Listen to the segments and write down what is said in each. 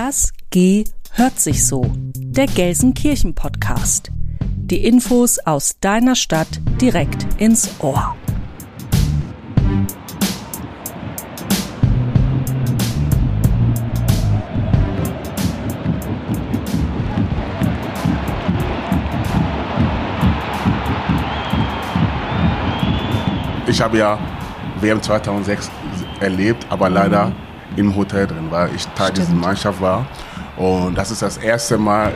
Das G hört sich so. Der Gelsenkirchen Podcast. Die Infos aus deiner Stadt direkt ins Ohr. Ich habe ja WM 2006 erlebt, aber leider mhm. Im Hotel drin, weil ich Teil dieser Mannschaft war. Und das ist das erste Mal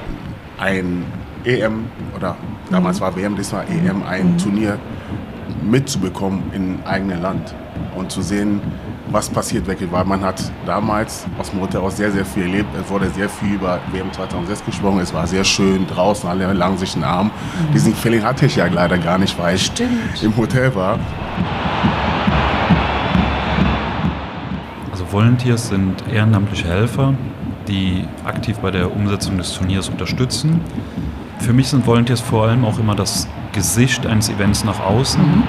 ein EM oder damals mhm. war WM, diesmal EM, ein mhm. Turnier mitzubekommen im eigenen Land und zu sehen, was passiert wirklich, weil man hat damals aus dem Hotel aus sehr, sehr viel erlebt. Es wurde sehr viel über WM 2006 gesprochen. Es war sehr schön draußen, alle lagen sich den Arm. Mhm. Diesen Feeling hatte ich ja leider gar nicht, weil ich Stimmt. im Hotel war. Volunteers sind ehrenamtliche Helfer, die aktiv bei der Umsetzung des Turniers unterstützen. Für mich sind Volunteers vor allem auch immer das Gesicht eines Events nach außen. Mhm.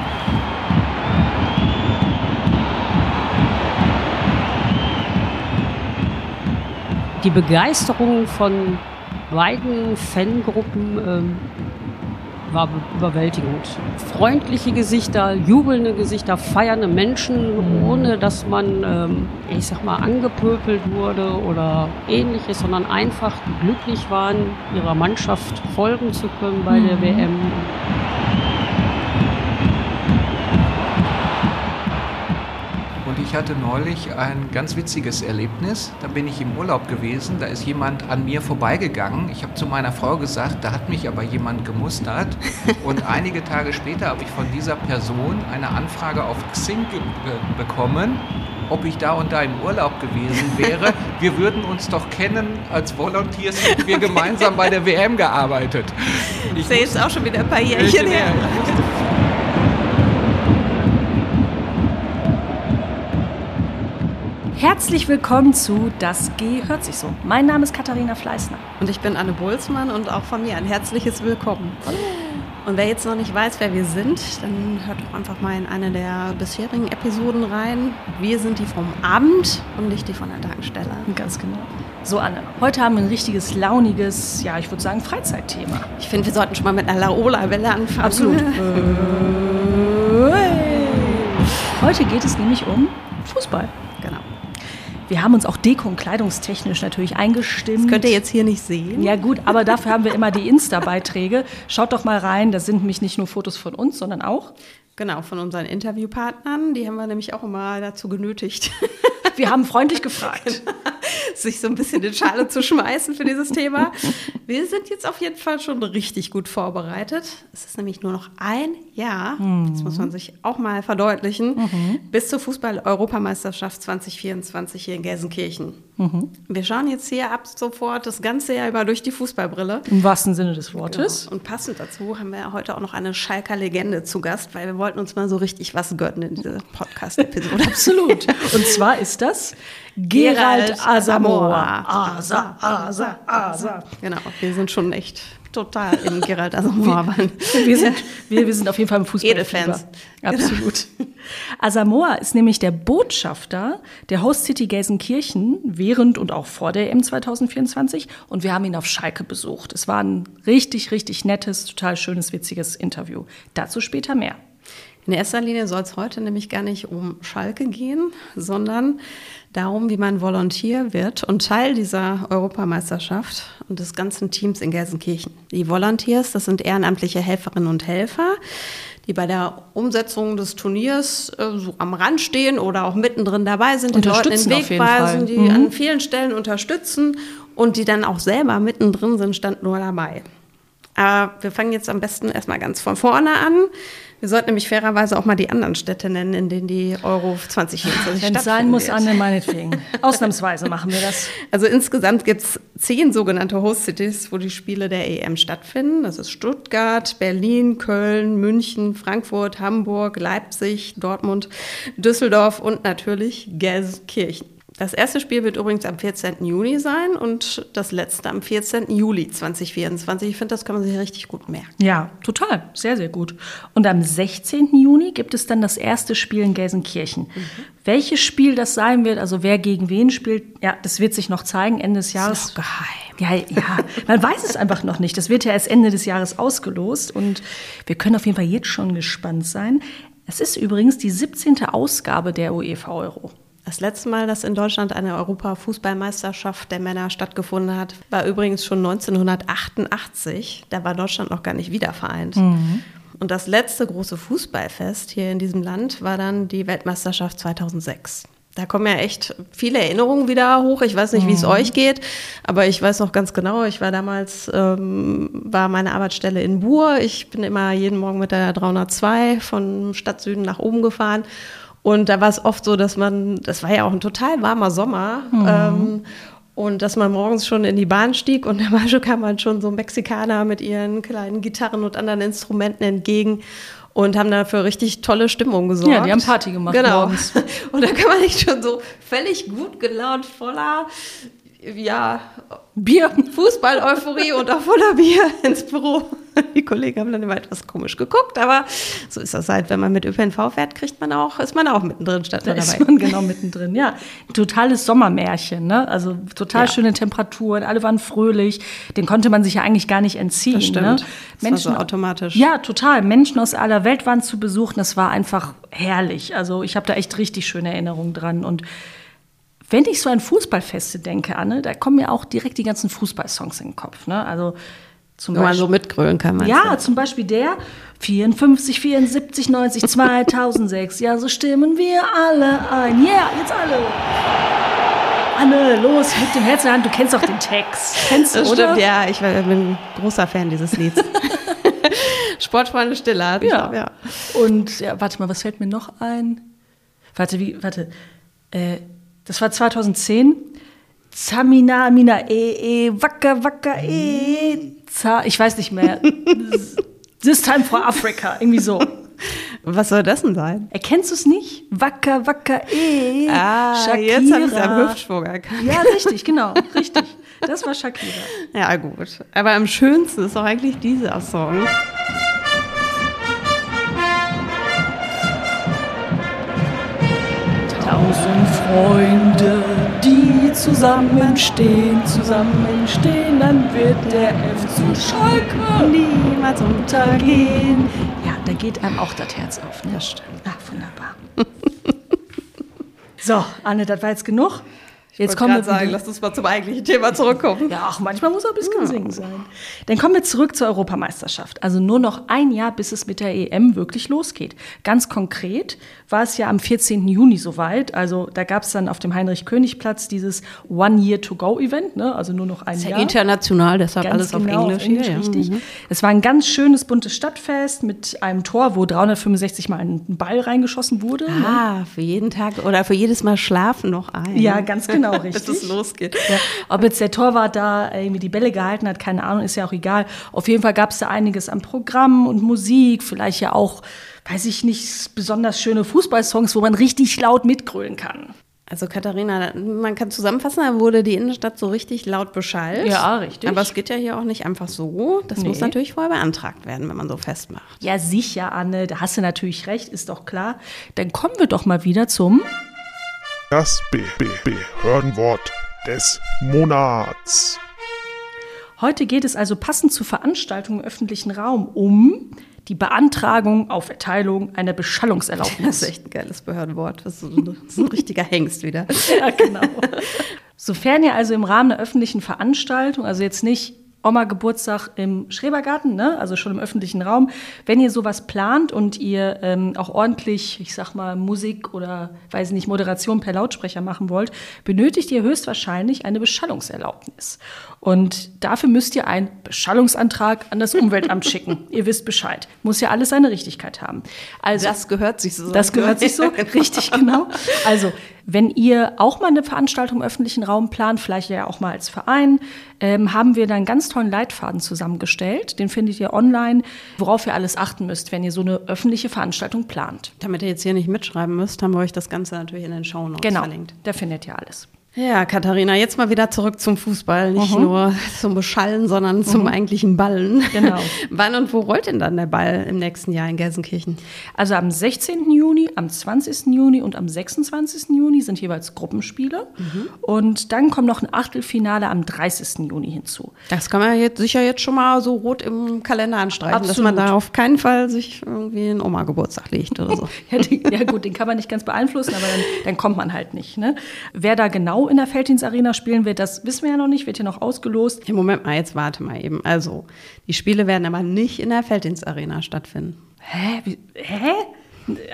die Begeisterung von beiden Fangruppen ähm, war überwältigend. Freundliche Gesichter, jubelnde Gesichter, feiernde Menschen, ohne dass man, ähm, ich sag mal, angepöpelt wurde oder ähnliches, sondern einfach glücklich waren, ihrer Mannschaft folgen zu können bei der WM. Ich hatte neulich ein ganz witziges Erlebnis. Da bin ich im Urlaub gewesen, da ist jemand an mir vorbeigegangen. Ich habe zu meiner Frau gesagt, da hat mich aber jemand gemustert. Und einige Tage später habe ich von dieser Person eine Anfrage auf Xing bekommen, ob ich da und da im Urlaub gewesen wäre. Wir würden uns doch kennen als Volunteers, hätten wir gemeinsam bei der WM gearbeitet. Ich sehe jetzt auch schon wieder ein paar Jährchen her. Herzlich willkommen zu Das G hört sich so. Mein Name ist Katharina Fleißner. Und ich bin Anne Bolzmann und auch von mir ein herzliches Willkommen. Hallo. Und wer jetzt noch nicht weiß, wer wir sind, dann hört doch einfach mal in eine der bisherigen Episoden rein. Wir sind die vom Abend und nicht die von der Tagesstelle. Ganz genau. So, Anne, heute haben wir ein richtiges, launiges, ja, ich würde sagen, Freizeitthema. Ich finde, wir sollten schon mal mit einer Laola-Welle anfangen. Absolut. heute geht es nämlich um Fußball. Wir haben uns auch deko- und kleidungstechnisch natürlich eingestimmt. Das könnt ihr jetzt hier nicht sehen. Ja gut, aber dafür haben wir immer die Insta-Beiträge. Schaut doch mal rein, da sind nämlich nicht nur Fotos von uns, sondern auch Genau, von unseren Interviewpartnern. Die haben wir nämlich auch immer dazu genötigt. Wir haben freundlich gefragt. Sich so ein bisschen in Schale zu schmeißen für dieses Thema. Wir sind jetzt auf jeden Fall schon richtig gut vorbereitet. Es ist nämlich nur noch ein Jahr, mhm. das muss man sich auch mal verdeutlichen, mhm. bis zur Fußball-Europameisterschaft 2024 hier in Gelsenkirchen. Mhm. Wir schauen jetzt hier ab sofort das ganze Jahr über durch die Fußballbrille. Im wahrsten Sinne des Wortes. Genau. Und passend dazu haben wir heute auch noch eine Schalker Legende zu Gast, weil wir wollten uns mal so richtig was gönnen in dieser Podcast-Episode. Absolut. Und zwar ist das Gerald Asamoah. Asa, Asa, Asa. Genau, wir sind schon echt total in Gerald Asamoah. wir, sind, wir, wir sind auf jeden Fall im Fußball. Edelfans. Absolut. Genau. Asamoah ist nämlich der Botschafter der Host City Gelsenkirchen während und auch vor der EM 2024 und wir haben ihn auf Schalke besucht. Es war ein richtig, richtig nettes, total schönes, witziges Interview. Dazu später mehr. In erster Linie soll es heute nämlich gar nicht um Schalke gehen, sondern darum, wie man Volontier wird und Teil dieser Europameisterschaft und des ganzen Teams in Gelsenkirchen. Die Volunteers, das sind ehrenamtliche Helferinnen und Helfer, die bei der Umsetzung des Turniers äh, so am Rand stehen oder auch mittendrin dabei sind, die Leuten den Weg weisen, die mhm. an vielen Stellen unterstützen und die dann auch selber mittendrin sind, stand nur dabei. Aber wir fangen jetzt am besten erstmal ganz von vorne an. Wir sollten nämlich fairerweise auch mal die anderen Städte nennen, in denen die Euro 2024 Wenn es sein muss, Anne, meinetwegen. Ausnahmsweise machen wir das. Also insgesamt gibt es zehn sogenannte Host Cities, wo die Spiele der EM stattfinden. Das ist Stuttgart, Berlin, Köln, München, Frankfurt, Hamburg, Leipzig, Dortmund, Düsseldorf und natürlich Gelsenkirchen. Das erste Spiel wird übrigens am 14. Juni sein und das letzte am 14. Juli 2024. Ich finde, das kann man sich richtig gut merken. Ja, total. Sehr, sehr gut. Und am 16. Juni gibt es dann das erste Spiel in Gelsenkirchen. Mhm. Welches Spiel das sein wird, also wer gegen wen spielt, ja, das wird sich noch zeigen, Ende des Jahres. Ist noch geheim. Ja, ja, man weiß es einfach noch nicht. Das wird ja erst Ende des Jahres ausgelost und wir können auf jeden Fall jetzt schon gespannt sein. Es ist übrigens die 17. Ausgabe der UEFA Euro. Das letzte Mal, dass in Deutschland eine Europafußballmeisterschaft der Männer stattgefunden hat, war übrigens schon 1988. Da war Deutschland noch gar nicht wiedervereint. Mhm. Und das letzte große Fußballfest hier in diesem Land war dann die Weltmeisterschaft 2006. Da kommen ja echt viele Erinnerungen wieder hoch. Ich weiß nicht, wie es mhm. euch geht, aber ich weiß noch ganz genau, ich war damals, ähm, war meine Arbeitsstelle in Buhr. Ich bin immer jeden Morgen mit der 302 von Stadtsüden nach oben gefahren und da war es oft so, dass man, das war ja auch ein total warmer Sommer, mhm. ähm, und dass man morgens schon in die Bahn stieg und da kam man schon so Mexikaner mit ihren kleinen Gitarren und anderen Instrumenten entgegen und haben dafür richtig tolle Stimmung gesorgt. Ja, die haben Party gemacht genau. morgens. Und da kann man nicht schon so völlig gut gelaunt, voller ja, Bier, Fußball-Euphorie und auch voller Bier ins Büro. Die Kollegen haben dann immer etwas komisch geguckt, aber so ist das halt, wenn man mit ÖPNV fährt, kriegt man auch, ist man auch mittendrin statt da dabei. ist man genau mittendrin, ja. Totales Sommermärchen, ne? Also total ja. schöne Temperaturen, alle waren fröhlich, den konnte man sich ja eigentlich gar nicht entziehen. Das stimmt. Ne? Das Menschen, so automatisch. Ja, total. Menschen aus aller Welt waren zu besuchen, das war einfach herrlich. Also ich habe da echt richtig schöne Erinnerungen dran und wenn ich so an Fußballfeste denke, Anne, da kommen mir auch direkt die ganzen Fußballsongs in den Kopf. Ne? Also zum Wenn man so mitgrölen kann. Ja, du? zum Beispiel der 54, 74, 90, 2006. ja, so stimmen wir alle ein. Ja, yeah, jetzt alle. Anne, los, mit dem Herz in der Hand. Du kennst doch den Text. Kennst du, das oder? Stimmt, ja. Ich bin großer Fan dieses Lieds. Sportfreunde Stille. Ja. Glaub, ja. Und ja, warte mal, was fällt mir noch ein? Warte, wie, warte. Äh, das war 2010. Zamina, Mina, e, e, wacker, wacker, e, za, ich weiß nicht mehr. This time for Africa, irgendwie so. Was soll das denn sein? Erkennst du es nicht? Wacker, wacker, e, ah, Shakira. jetzt habe ich es am Hüftschwung erkannt. Ja, richtig, genau, richtig. Das war Shakira. Ja, gut. Aber am schönsten ist doch eigentlich dieser Song. Tausend Freunde, die zusammenstehen, zusammenstehen, dann wird der FC Schalke niemals untergehen. Ja, da geht einem auch das Herz auf. Ne? Das stimmt. Ach, wunderbar. so, Anne, das war jetzt genug. Ich jetzt kommen wir sagen, lass uns mal zum eigentlichen Thema zurückkommen. Ja, auch manchmal muss auch ein bisschen ja. singen sein. Dann kommen wir zurück zur Europameisterschaft. Also nur noch ein Jahr, bis es mit der EM wirklich losgeht. Ganz konkret war es ja am 14. Juni soweit. Also da gab es dann auf dem Heinrich-König-Platz dieses One-Year-to-Go-Event. Ne? Also nur noch ein ist Jahr. Ja international, deshalb ganz alles genau, auf Englisch. Auf Englisch ja, richtig. Mhm. Es war ein ganz schönes, buntes Stadtfest mit einem Tor, wo 365 Mal ein Ball reingeschossen wurde. Ne? Ah, ne? für jeden Tag oder für jedes Mal schlafen noch ein. Ja, ganz genau, richtig. Bis es losgeht. Ja. Ob jetzt der Torwart da irgendwie die Bälle gehalten hat, keine Ahnung, ist ja auch egal. Auf jeden Fall gab es da einiges an Programm und Musik, vielleicht ja auch, weiß ich nicht, besonders schöne Fußballsongs, wo man richtig laut mitgrölen kann. Also Katharina, man kann zusammenfassen, da wurde die Innenstadt so richtig laut beschallt. Ja, richtig. Aber es geht ja hier auch nicht einfach so. Das nee. muss natürlich vorher beantragt werden, wenn man so festmacht. Ja, sicher, Anne, da hast du natürlich recht, ist doch klar. Dann kommen wir doch mal wieder zum das Behördenwort des Monats. Heute geht es also passend zur Veranstaltung im öffentlichen Raum um die Beantragung auf Erteilung einer Beschallungserlaubnis. Das ist echt ein geiles Behördenwort. Das ist ein, das ist ein richtiger Hengst wieder. ja, genau. Sofern ihr also im Rahmen einer öffentlichen Veranstaltung, also jetzt nicht Oma-Geburtstag im Schrebergarten, ne? also schon im öffentlichen Raum. Wenn ihr sowas plant und ihr ähm, auch ordentlich, ich sag mal, Musik oder, weiß nicht, Moderation per Lautsprecher machen wollt, benötigt ihr höchstwahrscheinlich eine Beschallungserlaubnis. Und dafür müsst ihr einen Beschallungsantrag an das Umweltamt schicken. Ihr wisst Bescheid. Muss ja alles seine Richtigkeit haben. Also, das gehört sich so. Das gehört sich so, richtig, genau. Also, Wenn ihr auch mal eine Veranstaltung im öffentlichen Raum plant, vielleicht ja auch mal als Verein, ähm, haben wir da einen ganz tollen Leitfaden zusammengestellt. Den findet ihr online, worauf ihr alles achten müsst, wenn ihr so eine öffentliche Veranstaltung plant. Damit ihr jetzt hier nicht mitschreiben müsst, haben wir euch das Ganze natürlich in den Shownotes Genau, verlinkt. da findet ihr alles. Ja, Katharina, jetzt mal wieder zurück zum Fußball. Nicht nur zum Beschallen, sondern zum eigentlichen Ballen. Genau. Wann und wo rollt denn dann der Ball im nächsten Jahr in Gelsenkirchen? Also am 16. Juni, am 20. Juni und am 26. Juni sind jeweils Gruppenspiele. Und dann kommt noch ein Achtelfinale am 30. Juni hinzu. Das kann man jetzt sicher jetzt schon mal so rot im Kalender anstreichen, dass Absolut. man da auf keinen Fall sich irgendwie einen Oma-Geburtstag legt oder so. Ja, die, ja gut, den kann man nicht ganz beeinflussen, aber dann, dann kommt man halt nicht. Ne? Wer da genau in der Felddienst Arena spielen wird, das wissen wir ja noch nicht, wird hier noch ausgelost. Hey, Moment mal, jetzt warte mal eben. Also, die Spiele werden aber nicht in der Felddienst Arena stattfinden. Hä? Wie, hä?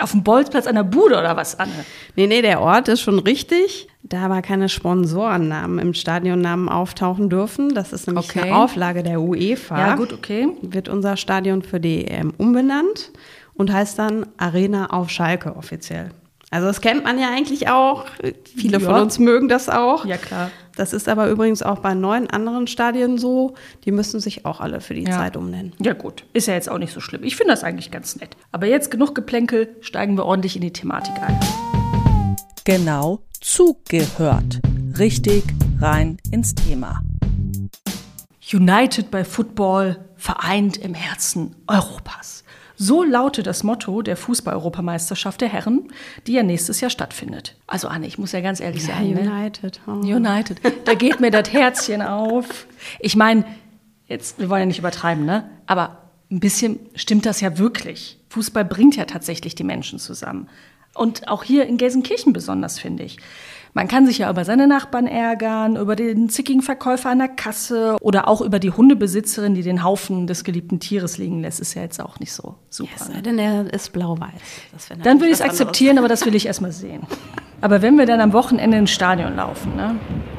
Auf dem Bolzplatz an der Bude oder was, Anne? Nee, nee, der Ort ist schon richtig. Da aber keine Sponsorennamen im Stadionnamen auftauchen dürfen. Das ist nämlich Okay. eine Auflage der UEFA. Ja, gut, okay. Wird unser Stadion für die EM umbenannt und heißt dann Arena auf Schalke offiziell. Also das kennt man ja eigentlich auch. Viele von Ja. uns mögen das auch. Ja, klar. Das ist aber übrigens auch bei neun anderen Stadien so. Die müssen sich auch alle für die Ja. Zeit umnennen. Ja gut, ist ja jetzt auch nicht so schlimm. Ich finde das eigentlich ganz nett. Aber jetzt genug Geplänkel, steigen wir ordentlich in die Thematik ein. Genau zugehört. Richtig rein ins Thema. United by Football, vereint im Herzen Europas. So lautet das Motto der Fußball-Europameisterschaft der Herren, die ja nächstes Jahr stattfindet. Also Anne, ich muss ja ganz ehrlich sagen, ne? United. Oh. United, da geht mir das Herzchen auf. Ich meine, jetzt, wir wollen ja nicht übertreiben, ne? Aber ein bisschen stimmt das ja wirklich. Fußball bringt ja tatsächlich die Menschen zusammen. Und auch hier in Gelsenkirchen besonders, finde ich. Man kann sich ja über seine Nachbarn ärgern, über den zickigen Verkäufer an der Kasse oder auch über die Hundebesitzerin, die den Haufen des geliebten Tieres liegen lässt. Ist ja jetzt auch nicht so super. Es ne? denn, er ist blau-weiß. Dann würde ich es akzeptieren, aber das will ich erst mal sehen. Aber wenn wir dann am Wochenende ins Stadion laufen, ne?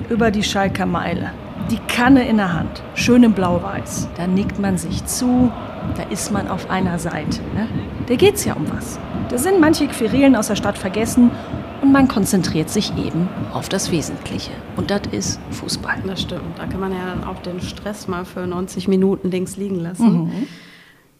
über die Schalker Meile, die Kanne in der Hand, schön in blau-weiß, da nickt man sich zu, da ist man auf einer Seite. Ne? Da geht's ja um was. Da sind manche Querelen aus der Stadt vergessen und man konzentriert sich eben auf das Wesentliche. Und das ist Fußball. Das stimmt. Da kann man ja dann auch den Stress mal für 90 Minuten links liegen lassen.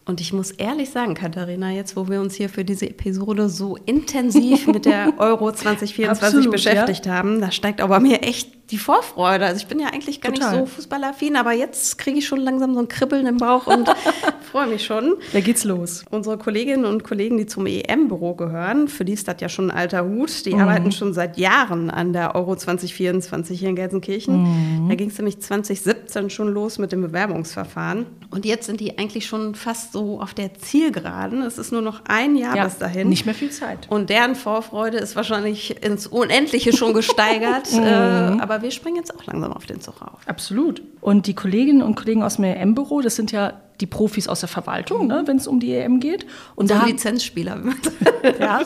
Und ich muss ehrlich sagen, Katharina, jetzt wo wir uns hier für diese Episode so intensiv mit der Euro 2024 Absolut, beschäftigt haben, da steigt aber mir echt die Vorfreude. Also ich bin ja eigentlich gar Total. nicht so fußballaffin, aber jetzt kriege ich schon langsam so ein Kribbeln im Bauch und freue mich schon. Da geht's los. Unsere Kolleginnen und Kollegen, die zum EM-Büro gehören, für die ist das ja schon ein alter Hut. Die arbeiten schon seit Jahren an der Euro 2024 hier in Gelsenkirchen. Da ging es nämlich 2017 schon los mit dem Bewerbungsverfahren. Und jetzt sind die eigentlich schon fast so auf der Zielgeraden. Es ist nur noch ein Jahr bis dahin. Nicht mehr viel Zeit. Und deren Vorfreude ist wahrscheinlich ins Unendliche schon gesteigert. äh, aber wir springen jetzt auch langsam auf den Zug auf. Absolut. Und die Kolleginnen und Kollegen aus dem EM-Büro, das sind ja die Profis aus der Verwaltung, ne, wenn es um die EM geht. Und So da Lizenzspieler. ja,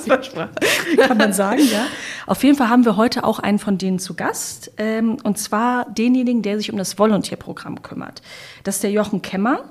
kann man sagen, ja. Auf jeden Fall haben wir heute auch einen von denen zu Gast. Ähm, und zwar denjenigen, der sich um das Volontierprogramm kümmert. Das ist der Jochen Kemmer.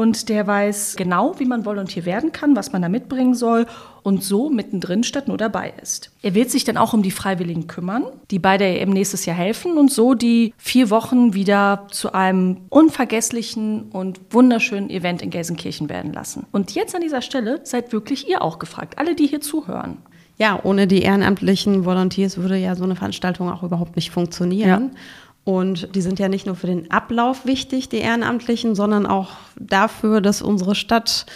Und der weiß genau, wie man Volontier werden kann, was man da mitbringen soll und so mittendrin statt nur dabei ist. Er wird sich dann auch um die Freiwilligen kümmern, die bei der EM nächstes Jahr helfen und so die vier Wochen wieder zu einem unvergesslichen und wunderschönen Event in Gelsenkirchen werden lassen. Und jetzt an dieser Stelle seid wirklich ihr auch gefragt, alle, die hier zuhören. Ja, ohne die ehrenamtlichen Volunteers würde ja so eine Veranstaltung auch überhaupt nicht funktionieren. Und die sind ja nicht nur für den Ablauf wichtig, die Ehrenamtlichen, sondern auch dafür, dass unsere Stadt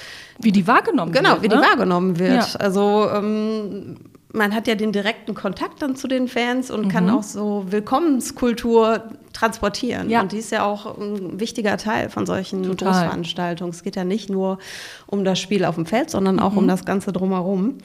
Wie die wahrgenommen genau wird. wie die ne? wahrgenommen wird. Ja. Also ähm, man hat ja den direkten Kontakt dann zu den Fans und kann auch so Willkommenskultur transportieren. Ja. Und die ist ja auch ein wichtiger Teil von solchen Total. Großveranstaltungen. Es geht ja nicht nur um das Spiel auf dem Feld, sondern auch um das Ganze drumherum.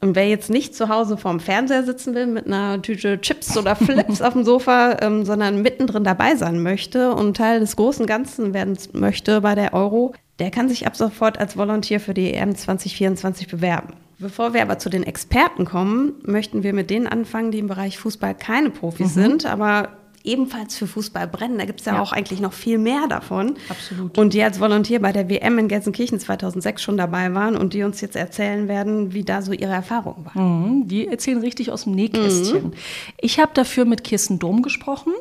Und wer jetzt nicht zu Hause vorm Fernseher sitzen will mit einer Tüte Chips oder Flips auf dem Sofa, ähm, sondern mittendrin dabei sein möchte und Teil des großen Ganzen werden möchte bei der Euro, der kann sich ab sofort als Volontier für die EM 2024 bewerben. Bevor wir aber zu den Experten kommen, möchten wir mit denen anfangen, die im Bereich Fußball keine Profis sind, aber ebenfalls für Fußball brennen. Da gibt es ja, ja, auch eigentlich noch viel mehr davon. Absolut. Und die als Volontär bei der WM in Gelsenkirchen 2006 schon dabei waren und die uns jetzt erzählen werden, wie da so ihre Erfahrungen waren. Mhm, die erzählen richtig aus dem Nähkästchen. Mhm. Ich habe dafür mit Kirsten Dom gesprochen.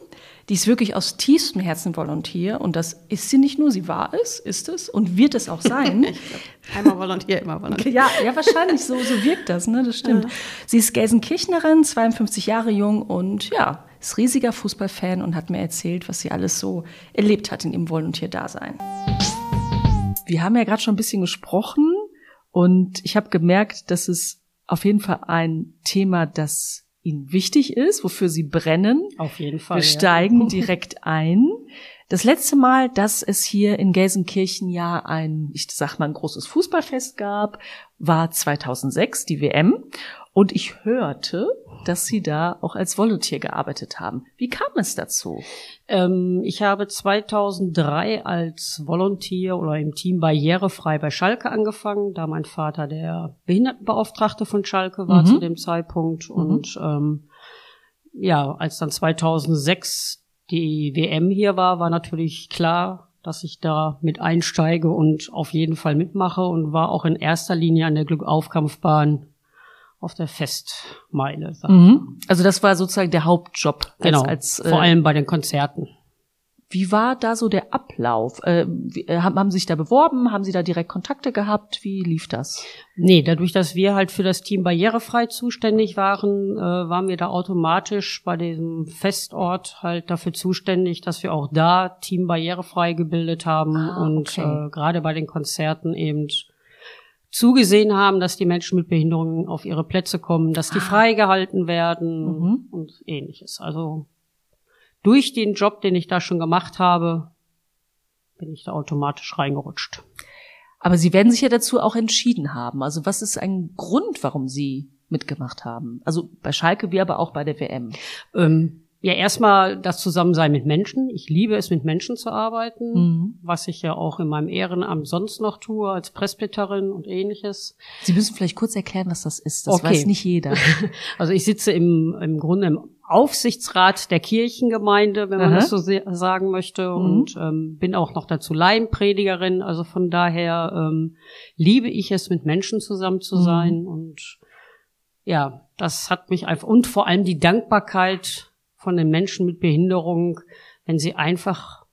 Die ist wirklich aus tiefstem Herzen Volontär und das ist sie nicht nur, sie war es, ist es und wird es auch sein. einmal Volontär, immer Volontär. Ja, ja, wahrscheinlich so, so wirkt das, ne? Das stimmt. Ja. Sie ist Gelsenkirchnerin, 52 Jahre jung und ja, ist riesiger Fußballfan und hat mir erzählt, was sie alles so erlebt hat in ihrem Volontierdasein. Wir haben ja gerade schon ein bisschen gesprochen und ich habe gemerkt, dass es auf jeden Fall ein Thema, das ihnen wichtig ist, wofür sie brennen. Auf jeden Fall. Wir steigen ja. direkt ein. Das letzte Mal, dass es hier in Gelsenkirchen ja ein, ich sag mal, ein großes Fußballfest gab, war 2006, die WM. Und ich hörte, dass Sie da auch als Volunteer gearbeitet haben. Wie kam es dazu? Ähm, ich habe 2003 als Volunteer oder im Team Barrierefrei bei Schalke angefangen, da mein Vater der Behindertenbeauftragte von Schalke war mhm. zu dem Zeitpunkt. Mhm. Und ähm, ja, als dann 2006 die WM hier war, war natürlich klar, dass ich da mit einsteige und auf jeden Fall mitmache und war auch in erster Linie an der Glückaufkampfbahn auf der Festmeile. Mhm. Also das war sozusagen der Hauptjob. Als, genau, als, äh, vor allem bei den Konzerten. Wie war da so der Ablauf? Äh, äh, haben, haben Sie sich da beworben? Haben Sie da direkt Kontakte gehabt? Wie lief das? Nee, dadurch, dass wir halt für das Team barrierefrei zuständig waren, äh, waren wir da automatisch bei diesem Festort halt dafür zuständig, dass wir auch da Team barrierefrei gebildet haben ah, und okay. äh, gerade bei den Konzerten eben zugesehen haben, dass die Menschen mit Behinderungen auf ihre Plätze kommen, dass die ah. freigehalten werden mhm. und ähnliches. Also durch den Job, den ich da schon gemacht habe, bin ich da automatisch reingerutscht. Aber Sie werden sich ja dazu auch entschieden haben. Also was ist ein Grund, warum Sie mitgemacht haben? Also bei Schalke wie aber auch bei der WM. Ähm, ja, erstmal das Zusammensein mit Menschen. Ich liebe es, mit Menschen zu arbeiten, mhm. was ich ja auch in meinem Ehrenamt sonst noch tue, als Presbyterin und ähnliches. Sie müssen vielleicht kurz erklären, was das ist. Das okay. weiß nicht jeder. Also ich sitze im, im Grunde im Aufsichtsrat der Kirchengemeinde, wenn man Aha. das so sagen möchte, mhm. und ähm, bin auch noch dazu Laienpredigerin. Also von daher ähm, liebe ich es, mit Menschen zusammen zu mhm. sein. Mhm. Und ja, das hat mich einfach, und vor allem die Dankbarkeit von den Menschen mit Behinderung, wenn sie einfach,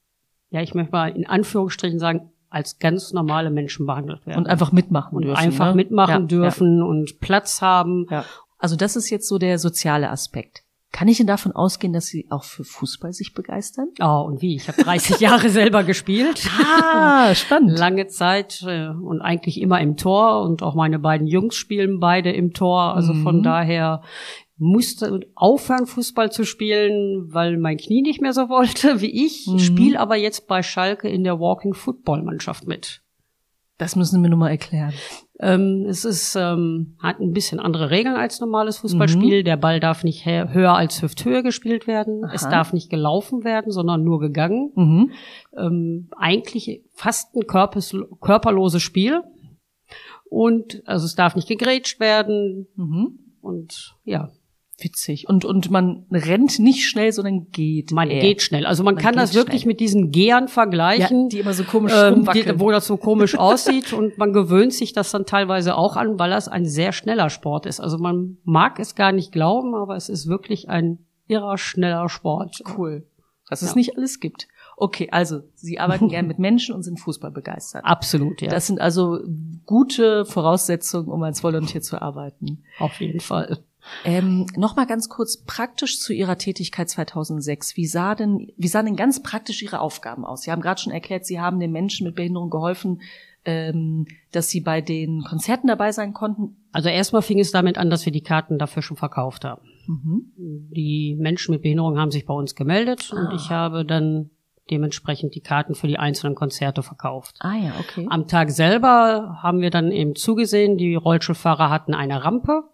ja, ich möchte mal in Anführungsstrichen sagen, als ganz normale Menschen behandelt werden. Und einfach mitmachen und dürfen. Einfach ne? mitmachen ja, dürfen ja. und Platz haben. Ja. Also das ist jetzt so der soziale Aspekt. Kann ich denn davon ausgehen, dass Sie auch für Fußball sich begeistern? Oh, und wie? Ich habe 30 Jahre selber gespielt. Ah, spannend. Lange Zeit äh, und eigentlich immer im Tor und auch meine beiden Jungs spielen beide im Tor. Also mhm. von daher musste aufhören, Fußball zu spielen, weil mein Knie nicht mehr so wollte wie ich. Mhm. Spiele aber jetzt bei Schalke in der Walking Football Mannschaft mit. Das müssen Sie mir nur mal erklären. Ähm, es ist, ähm, hat ein bisschen andere Regeln als normales Fußballspiel. Mhm. Der Ball darf nicht höher als Hüfthöhe gespielt werden. Aha. Es darf nicht gelaufen werden, sondern nur gegangen. Mhm. Ähm, eigentlich fast ein körperloses Spiel. Und also es darf nicht gegrätscht werden. Mhm. Und ja, Witzig. Und, und man rennt nicht schnell, sondern geht. Man eher. geht schnell. Also man, man kann das wirklich schnell. mit diesen Gehern vergleichen. Ja, die immer so komisch ähm, die, Wo das so komisch aussieht. Und man gewöhnt sich das dann teilweise auch an, weil das ein sehr schneller Sport ist. Also man mag es gar nicht glauben, aber es ist wirklich ein irrer schneller Sport. Cool. Dass ja. es nicht alles gibt. Okay, also Sie arbeiten gern mit Menschen und sind Fußball begeistert. Absolut, ja. Das sind also gute Voraussetzungen, um als Volontier zu arbeiten. Auf jeden Fall. Ähm, Nochmal ganz kurz praktisch zu Ihrer Tätigkeit 2006. Wie sah denn, wie sahen denn ganz praktisch Ihre Aufgaben aus? Sie haben gerade schon erklärt, Sie haben den Menschen mit Behinderung geholfen, ähm, dass sie bei den Konzerten dabei sein konnten. Also erstmal fing es damit an, dass wir die Karten dafür schon verkauft haben. Mhm. Die Menschen mit Behinderung haben sich bei uns gemeldet ah. und ich habe dann dementsprechend die Karten für die einzelnen Konzerte verkauft. Ah ja, okay. Am Tag selber haben wir dann eben zugesehen, die Rollstuhlfahrer hatten eine Rampe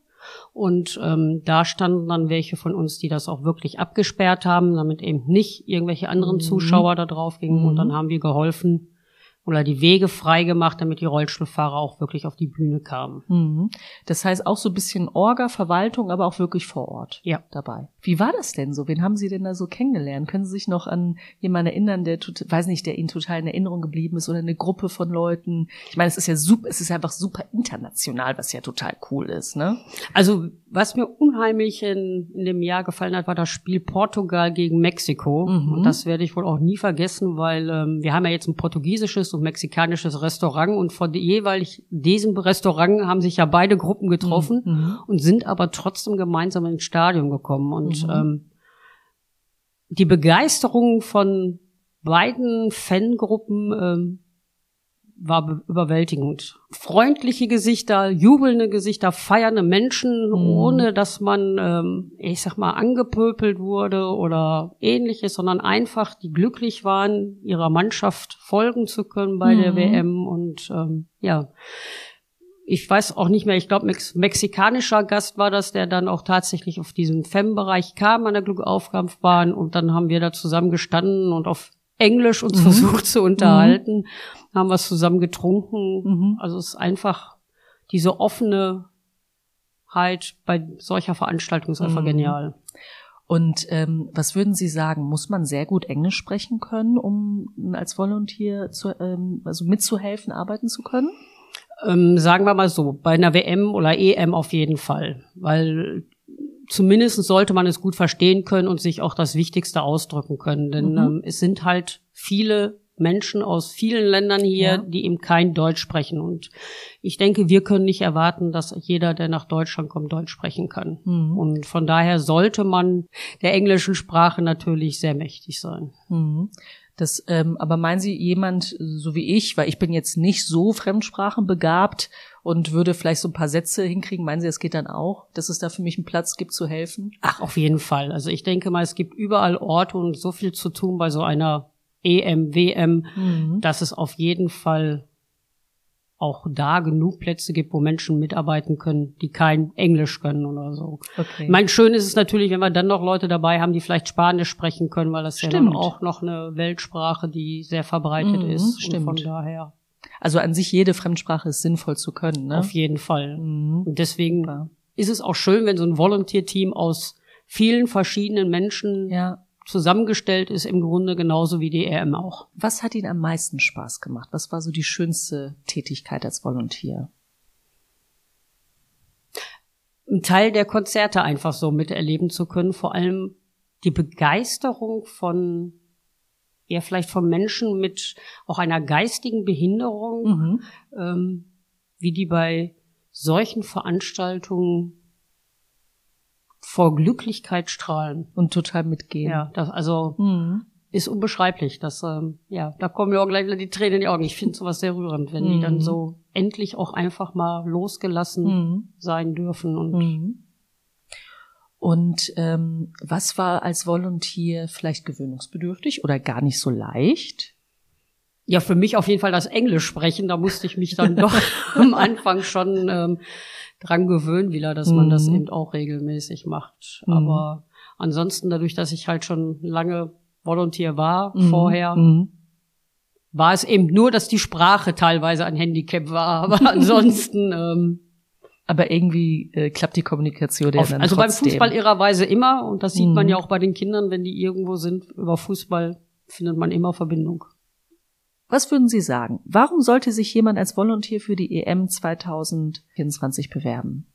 und ähm, da standen dann welche von uns, die das auch wirklich abgesperrt haben, damit eben nicht irgendwelche anderen mhm. Zuschauer da drauf gingen. Mhm. Und dann haben wir geholfen, oder die Wege frei gemacht, damit die Rollstuhlfahrer auch wirklich auf die Bühne kamen. Mhm. Das heißt auch so ein bisschen Orga, Verwaltung, aber auch wirklich vor Ort Ja. dabei. Wie war das denn so? Wen haben Sie denn da so kennengelernt? Können Sie sich noch an jemanden erinnern, der, weiß nicht, der Ihnen total in Erinnerung geblieben ist oder eine Gruppe von Leuten? Ich meine, es ist ja super, es ist einfach super international, was ja total cool ist, ne? Also, was mir unheimlich in, in dem Jahr gefallen hat, war das Spiel Portugal gegen Mexiko. Mhm. Und das werde ich wohl auch nie vergessen, weil ähm, wir haben ja jetzt ein portugiesisches und mexikanisches Restaurant und von jeweils diesem Restaurant haben sich ja beide Gruppen getroffen Mhm. und sind aber trotzdem gemeinsam ins Stadion gekommen. Und Mhm. ähm, die Begeisterung von beiden Fangruppen ähm, war be- überwältigend. Freundliche Gesichter, jubelnde Gesichter, feiernde Menschen, Mhm. ohne dass man, ähm, ich sag mal, angepöpelt wurde oder ähnliches, sondern einfach, die glücklich waren, ihrer Mannschaft folgen zu können bei der Mhm. WM und ähm, ja. Ich weiß auch nicht mehr, ich glaube, Mex mexikanischer Gast war das, der dann auch tatsächlich auf diesen FEM-Bereich kam an der Glückaufgabenbahn und dann haben wir da zusammen gestanden und auf Englisch uns Mhm. versucht zu unterhalten, haben was zusammen getrunken. Mhm. Also es ist einfach diese offene halt bei solcher Veranstaltung ist einfach Mhm. genial. Und ähm, was würden Sie sagen? Muss man sehr gut Englisch sprechen können, um als Volunteer zu, ähm, also mitzuhelfen, arbeiten zu können? Ähm, sagen wir mal so, bei einer WM oder EM auf jeden Fall, weil zumindest sollte man es gut verstehen können und sich auch das Wichtigste ausdrücken können, denn Mhm. ähm, es sind halt viele Menschen aus vielen Ländern hier, Ja. die eben kein Deutsch sprechen und ich denke, wir können nicht erwarten, dass jeder, der nach Deutschland kommt, Deutsch sprechen kann. Mhm. Und von daher sollte man der englischen Sprache natürlich sehr mächtig sein. Mhm. Das, ähm, aber meinen Sie jemand so wie ich, weil ich bin jetzt nicht so fremdsprachenbegabt und würde vielleicht so ein paar Sätze hinkriegen, meinen Sie, es geht dann auch, dass es da für mich einen Platz gibt zu helfen? Ach, auf jeden Fall. Also ich denke mal, es gibt überall Orte und so viel zu tun bei so einer EM, WM, Mhm. dass es auf jeden Fall auch da genug Plätze gibt, wo Menschen mitarbeiten können, die kein Englisch können oder so. Okay. Ich meine, schön ist es natürlich, wenn wir dann noch Leute dabei haben, die vielleicht Spanisch sprechen können, weil das ja Stimmt. dann auch noch eine Weltsprache, die sehr verbreitet Mhm, ist. stimmt. Von daher also an sich jede Fremdsprache ist sinnvoll zu können, ne? auf jeden Fall. Mhm. Und deswegen Ja. ist es auch schön, wenn so ein Volunteer-Team aus vielen verschiedenen Menschen Ja. Zusammengestellt ist, im Grunde genauso wie die EM auch. Was hat Ihnen am meisten Spaß gemacht? Was war so die schönste Tätigkeit als Volontier? Ein Teil der Konzerte einfach so miterleben zu können, vor allem die Begeisterung von, ja, vielleicht von Menschen mit auch einer geistigen Behinderung, Mhm. ähm, wie die bei solchen Veranstaltungen vor Glücklichkeit strahlen. Und total mitgehen. Ja, das, also Mhm. ist unbeschreiblich. Das, ähm, ja, da kommen mir auch gleich wieder die Tränen in die Augen. Ich finde sowas sehr rührend, wenn die dann Mhm. so endlich auch einfach mal losgelassen Mhm. sein dürfen und Mhm. Und ähm, was war als Volontier vielleicht gewöhnungsbedürftig oder gar nicht so leicht? Ja, für mich auf jeden Fall das Englisch sprechen. Da musste ich mich dann doch am Anfang schon ähm, dran gewöhnen, wieder, dass man das Mhm. eben auch regelmäßig macht. Mhm. Aber ansonsten, dadurch, dass ich halt schon lange Volontier war Mhm. vorher, Mhm. war es eben nur, dass die Sprache teilweise ein Handicap war. Aber ansonsten, ähm, Aber irgendwie äh, klappt die Kommunikation ja dann also beim trotzdem. Fußball irrerweise immer. Und das sieht man Mhm. ja auch bei den Kindern, wenn die irgendwo sind. Über Fußball findet man immer Verbindung. Was würden Sie sagen? Warum sollte sich jemand als Volontier für die EM 2024 bewerben?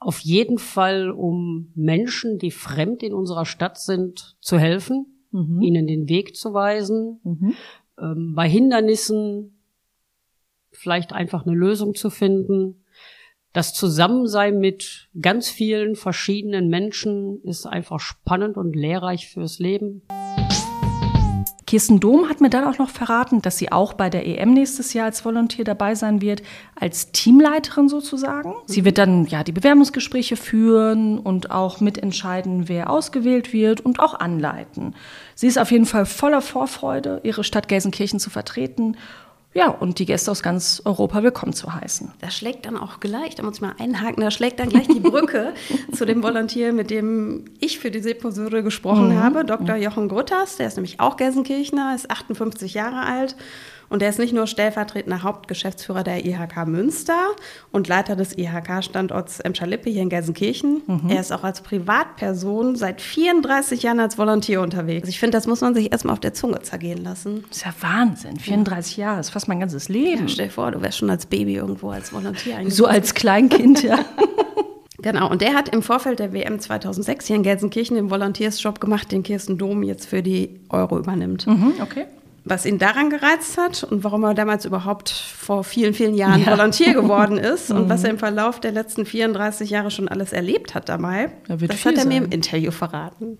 auf jeden Fall, um Menschen, die fremd in unserer Stadt sind, zu helfen, Mhm. ihnen den Weg zu weisen, Mhm. ähm, bei Hindernissen vielleicht einfach eine Lösung zu finden. Das Zusammensein mit ganz vielen verschiedenen Menschen ist einfach spannend und lehrreich fürs Leben. Kirsten Dom hat mir dann auch noch verraten, dass sie auch bei der EM nächstes Jahr als Volontier dabei sein wird, als Teamleiterin sozusagen. Sie wird dann ja die Bewerbungsgespräche führen und auch mitentscheiden, wer ausgewählt wird und auch anleiten. Sie ist auf jeden Fall voller Vorfreude, ihre Stadt Gelsenkirchen zu vertreten. Ja, und die Gäste aus ganz Europa willkommen zu heißen. Da schlägt dann auch gleich, da muss ich mal einhaken, da schlägt dann gleich die Brücke zu dem Volontier, mit dem ich für diese Episode gesprochen habe, Dr. Jochen Grutters, der ist nämlich auch Gelsenkirchner, ist 58 Jahre alt Und er ist nicht nur stellvertretender Hauptgeschäftsführer der IHK Münster und Leiter des IHK-Standorts Emscher-Lippe hier in Gelsenkirchen. Mhm. Er ist auch als Privatperson seit 34 Jahren als Volontär unterwegs. Ich finde, das muss man sich erstmal auf der Zunge zergehen lassen. Das ist ja Wahnsinn. 34 ja. Jahre, das ist fast mein ganzes Leben. Ja, stell dir vor, du wärst schon als Baby irgendwo als Volontär. So als Kleinkind, ja. Genau, und der hat im Vorfeld der WM 2006 hier in Gelsenkirchen den Volunteersjob gemacht, den Kirsten Dom jetzt für die Euro übernimmt. Mhm, okay. Was ihn daran gereizt hat und warum er damals überhaupt vor vielen, vielen Jahren ja. Volontier geworden ist und was er im Verlauf der letzten 34 Jahre schon alles erlebt hat dabei, das hat er sein. mir im Interview verraten.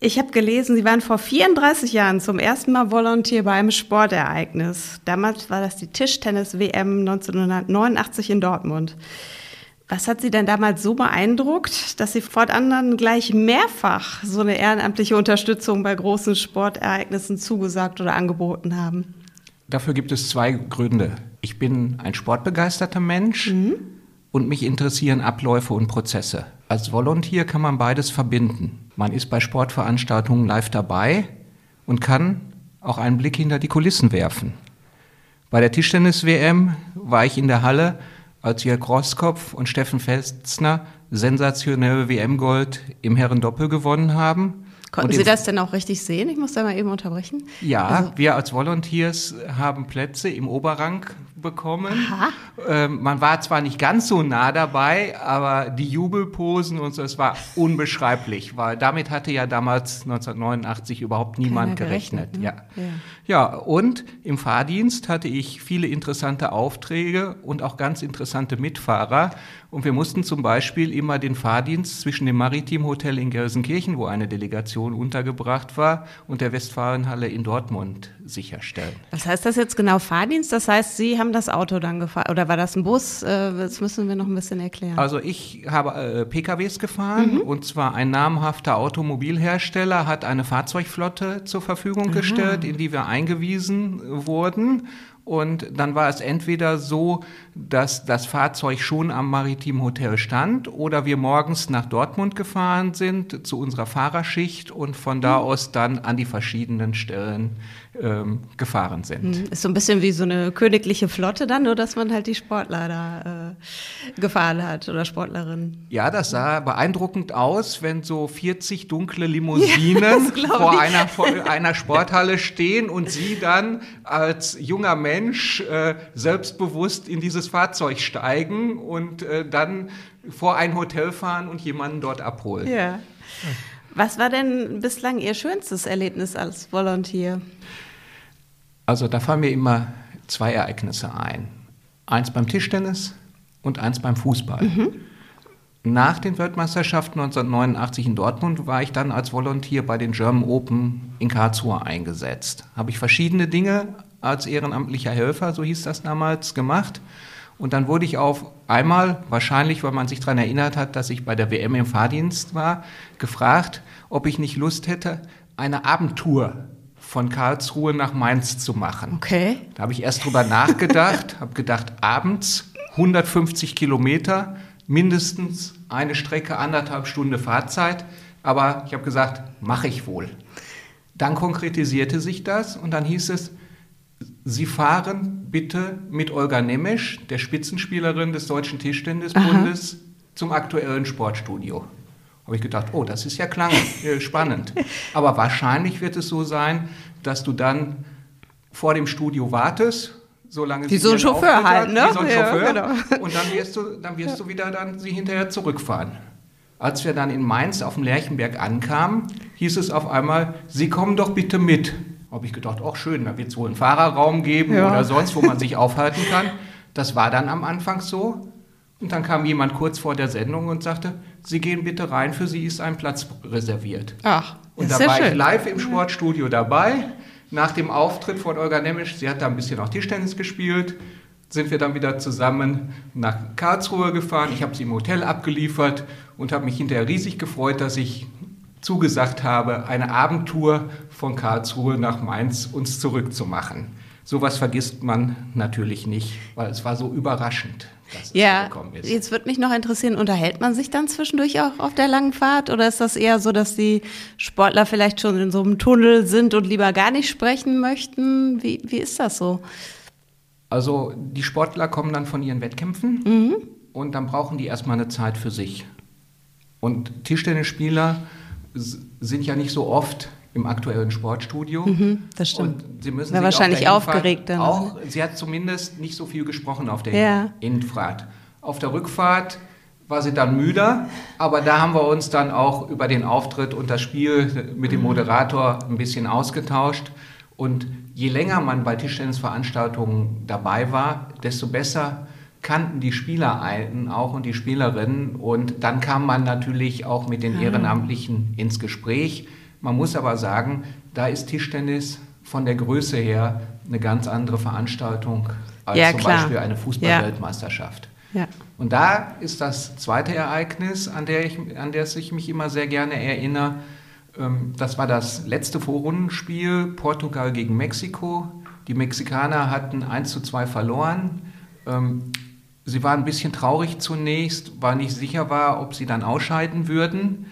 Ich habe gelesen, Sie waren vor 34 Jahren zum ersten Mal Volontier bei einem Sportereignis. Damals war das die Tischtennis-WM 1989 in Dortmund. Was hat Sie denn damals so beeindruckt, dass Sie fortan dann gleich mehrfach so eine ehrenamtliche Unterstützung bei großen Sportereignissen zugesagt oder angeboten haben? Dafür gibt es zwei Gründe. Ich bin ein sportbegeisterter Mensch mhm. und mich interessieren Abläufe und Prozesse. Als Volontier kann man beides verbinden. Man ist bei Sportveranstaltungen live dabei und kann auch einen Blick hinter die Kulissen werfen. Bei der Tischtennis-WM war ich in der Halle als Jörg Grosskopf und Steffen Festner sensationelle WM-Gold im Herrendoppel gewonnen haben. Konnten Sie das denn auch richtig sehen? Ich muss da mal eben unterbrechen. Ja, also, wir als Volunteers haben Plätze im Oberrang bekommen. Ähm, man war zwar nicht ganz so nah dabei, aber die Jubelposen und so, es war unbeschreiblich, weil damit hatte ja damals 1989 überhaupt niemand gerechnet. gerechnet ne? ja. ja. ja, und im Fahrdienst hatte ich viele interessante Aufträge und auch ganz interessante Mitfahrer. Und wir mussten zum Beispiel immer den Fahrdienst zwischen dem Maritim Hotel in Gelsenkirchen, wo eine Delegation untergebracht war, und der Westfalenhalle in Dortmund sicherstellen. Was heißt das jetzt genau Fahrdienst? Das heißt, Sie haben das Auto dann gefahren oder war das ein Bus? Äh, das müssen wir noch ein bisschen erklären. Also ich habe äh, PKWs gefahren mhm. und zwar ein namhafter Automobilhersteller hat eine Fahrzeugflotte zur Verfügung Aha. gestellt, in die wir eingewiesen wurden und dann war es entweder so, dass das Fahrzeug schon am Maritim Hotel stand oder wir morgens nach Dortmund gefahren sind zu unserer Fahrerschicht und von da aus dann an die verschiedenen Stellen ähm, gefahren sind. Hm, ist so ein bisschen wie so eine königliche Flotte dann, nur dass man halt die Sportler da äh, gefahren hat oder Sportlerinnen. Ja, das sah beeindruckend aus, wenn so 40 dunkle Limousinen ja, vor einer, vor einer Sporthalle stehen und sie dann als junger Mensch äh, selbstbewusst in dieses Fahrzeug steigen und äh, dann vor ein Hotel fahren und jemanden dort abholen. Ja. Was war denn bislang Ihr schönstes Erlebnis als Volontier? Also da fallen mir immer zwei Ereignisse ein. Eins beim Tischtennis und eins beim Fußball. Mhm. Nach den Weltmeisterschaften 1989 in Dortmund war ich dann als Volontier bei den German Open in Karlsruhe eingesetzt. Habe ich verschiedene Dinge als ehrenamtlicher Helfer, so hieß das damals, gemacht. Und dann wurde ich auf einmal, wahrscheinlich weil man sich daran erinnert hat, dass ich bei der WM im Fahrdienst war, gefragt, ob ich nicht Lust hätte, eine Abendtour von Karlsruhe nach Mainz zu machen. Okay. Da habe ich erst drüber nachgedacht, habe gedacht, abends 150 Kilometer, mindestens eine Strecke, anderthalb Stunden Fahrzeit. Aber ich habe gesagt, mache ich wohl. Dann konkretisierte sich das und dann hieß es, Sie fahren bitte mit Olga Nemesch, der Spitzenspielerin des Deutschen Tischtennisbundes, zum aktuellen Sportstudio habe ich gedacht, oh, das ist ja klang, äh, spannend. Aber wahrscheinlich wird es so sein, dass du dann vor dem Studio wartest, solange wie so ein Chauffeur halt, ne? Wie so ein Chauffeur. Ja, genau. Und dann wirst du, dann wirst du wieder dann sie hinterher zurückfahren. Als wir dann in Mainz auf dem Lerchenberg ankamen, hieß es auf einmal, Sie kommen doch bitte mit. Habe ich gedacht, auch schön, da wird es wohl einen Fahrerraum geben ja. oder sonst, wo man sich aufhalten kann. Das war dann am Anfang so. Und dann kam jemand kurz vor der Sendung und sagte, Sie gehen bitte rein, für Sie ist ein Platz reserviert. Ach, und da war schön. ich live im Sportstudio dabei. Nach dem Auftritt von Olga Nemisch, sie hat da ein bisschen auch Tischtennis gespielt, sind wir dann wieder zusammen nach Karlsruhe gefahren. Ich habe sie im Hotel abgeliefert und habe mich hinterher riesig gefreut, dass ich zugesagt habe, eine Abendtour von Karlsruhe nach Mainz uns zurückzumachen. sowas vergisst man natürlich nicht, weil es war so überraschend. Dass es Ja, gekommen ist. jetzt würde mich noch interessieren, unterhält man sich dann zwischendurch auch auf der langen Fahrt oder ist das eher so, dass die Sportler vielleicht schon in so einem Tunnel sind und lieber gar nicht sprechen möchten? Wie, wie ist das so? Also die Sportler kommen dann von ihren Wettkämpfen und dann brauchen die erstmal eine Zeit für sich. Und Tischtennisspieler sind ja nicht so oft im aktuellen Sportstudio. das stimmt. Und sie müssen auf wahrscheinlich Hinfahrt aufgeregt dann, Auch, sie hat zumindest nicht so viel gesprochen auf der Ja. Hinfahrt. Auf der Rückfahrt war sie dann müder, aber da haben wir uns dann auch über den Auftritt und das Spiel mit dem Moderator ein bisschen ausgetauscht. Und je länger man bei Tischtennisveranstaltungen dabei war, desto besser kannten die Spieler einen auch und die Spielerinnen. Und dann kam man natürlich auch mit den Ehrenamtlichen ins Gespräch. Man muss aber sagen, da ist Tischtennis von der Größe her eine ganz andere Veranstaltung als Ja, zum klar. Beispiel eine Fußball-Weltmeisterschaft. Ja. Und da ist das zweite Ereignis, an, der ich, an das ich mich immer sehr gerne erinnere. Ähm, Das war das letzte Vorrundenspiel Portugal gegen Mexiko. Die Mexikaner hatten 1 zu 2 verloren. Sie waren ein bisschen traurig zunächst, war nicht sicher war, ob sie dann ausscheiden würden.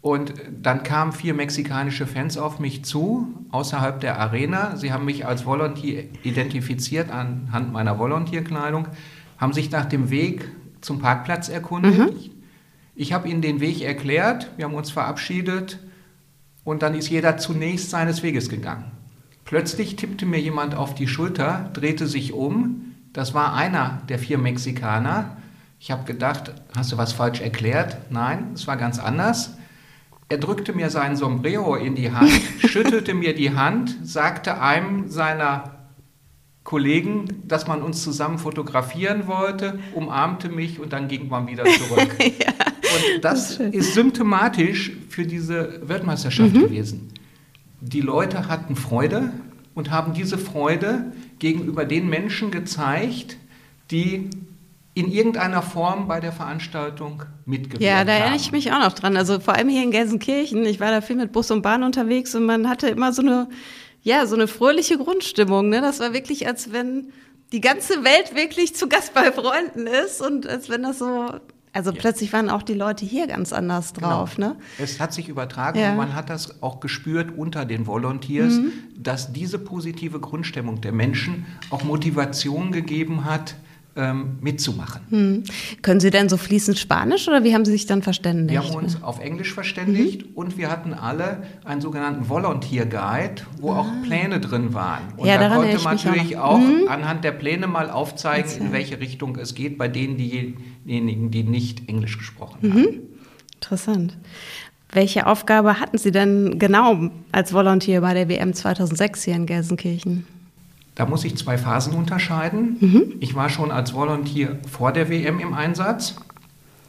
Und dann kamen vier mexikanische Fans auf mich zu, außerhalb der Arena. Sie haben mich als Volunteer identifiziert anhand meiner Volontierkleidung, haben sich nach dem Weg zum Parkplatz erkundigt. Ich, ich habe ihnen den Weg erklärt, wir haben uns verabschiedet und dann ist jeder zunächst seines Weges gegangen. Plötzlich tippte mir jemand auf die Schulter, drehte sich um. Das war einer der vier Mexikaner. Ich habe gedacht, hast du was falsch erklärt? Nein, es war ganz anders. Er drückte mir sein Sombrero in die Hand, schüttelte mir die Hand, sagte einem seiner Kollegen, dass man uns zusammen fotografieren wollte, umarmte mich und dann ging man wieder zurück. und das ist symptomatisch für diese Weltmeisterschaft gewesen. Die Leute hatten Freude und haben diese Freude gegenüber den Menschen gezeigt, die in irgendeiner Form bei der Veranstaltung mitgewirkt Ja, da haben. erinnere ich mich auch noch dran. Also vor allem hier in Gelsenkirchen. Ich war da viel mit Bus und Bahn unterwegs und man hatte immer so eine, ja, so eine fröhliche Grundstimmung. Ne? Das war wirklich, als wenn die ganze Welt wirklich zu Gast bei Freunden ist und als wenn das so, also plötzlich waren auch die Leute hier ganz anders drauf. Genau. Ne? Es hat sich übertragen Ja. und man hat das auch gespürt unter den Volunteers, Mhm. dass diese positive Grundstimmung der Menschen auch Motivation gegeben hat, ähm, mitzumachen. Hm. Können Sie denn so fließend Spanisch oder wie haben Sie sich dann verständigt? Wir haben uns auf Englisch verständigt und wir hatten alle einen sogenannten Volunteer Guide, wo auch Pläne drin waren. Und Ja, da konnte man auch natürlich noch. auch, anhand der Pläne mal aufzeigen, in welche Richtung es geht, bei denen diejenigen, die nicht Englisch gesprochen haben. Interessant. Welche Aufgabe hatten Sie denn genau als Volunteer bei der WM 2006 hier in Gelsenkirchen? Da muss ich zwei Phasen unterscheiden. Ich war schon als Volunteer vor der WM im Einsatz.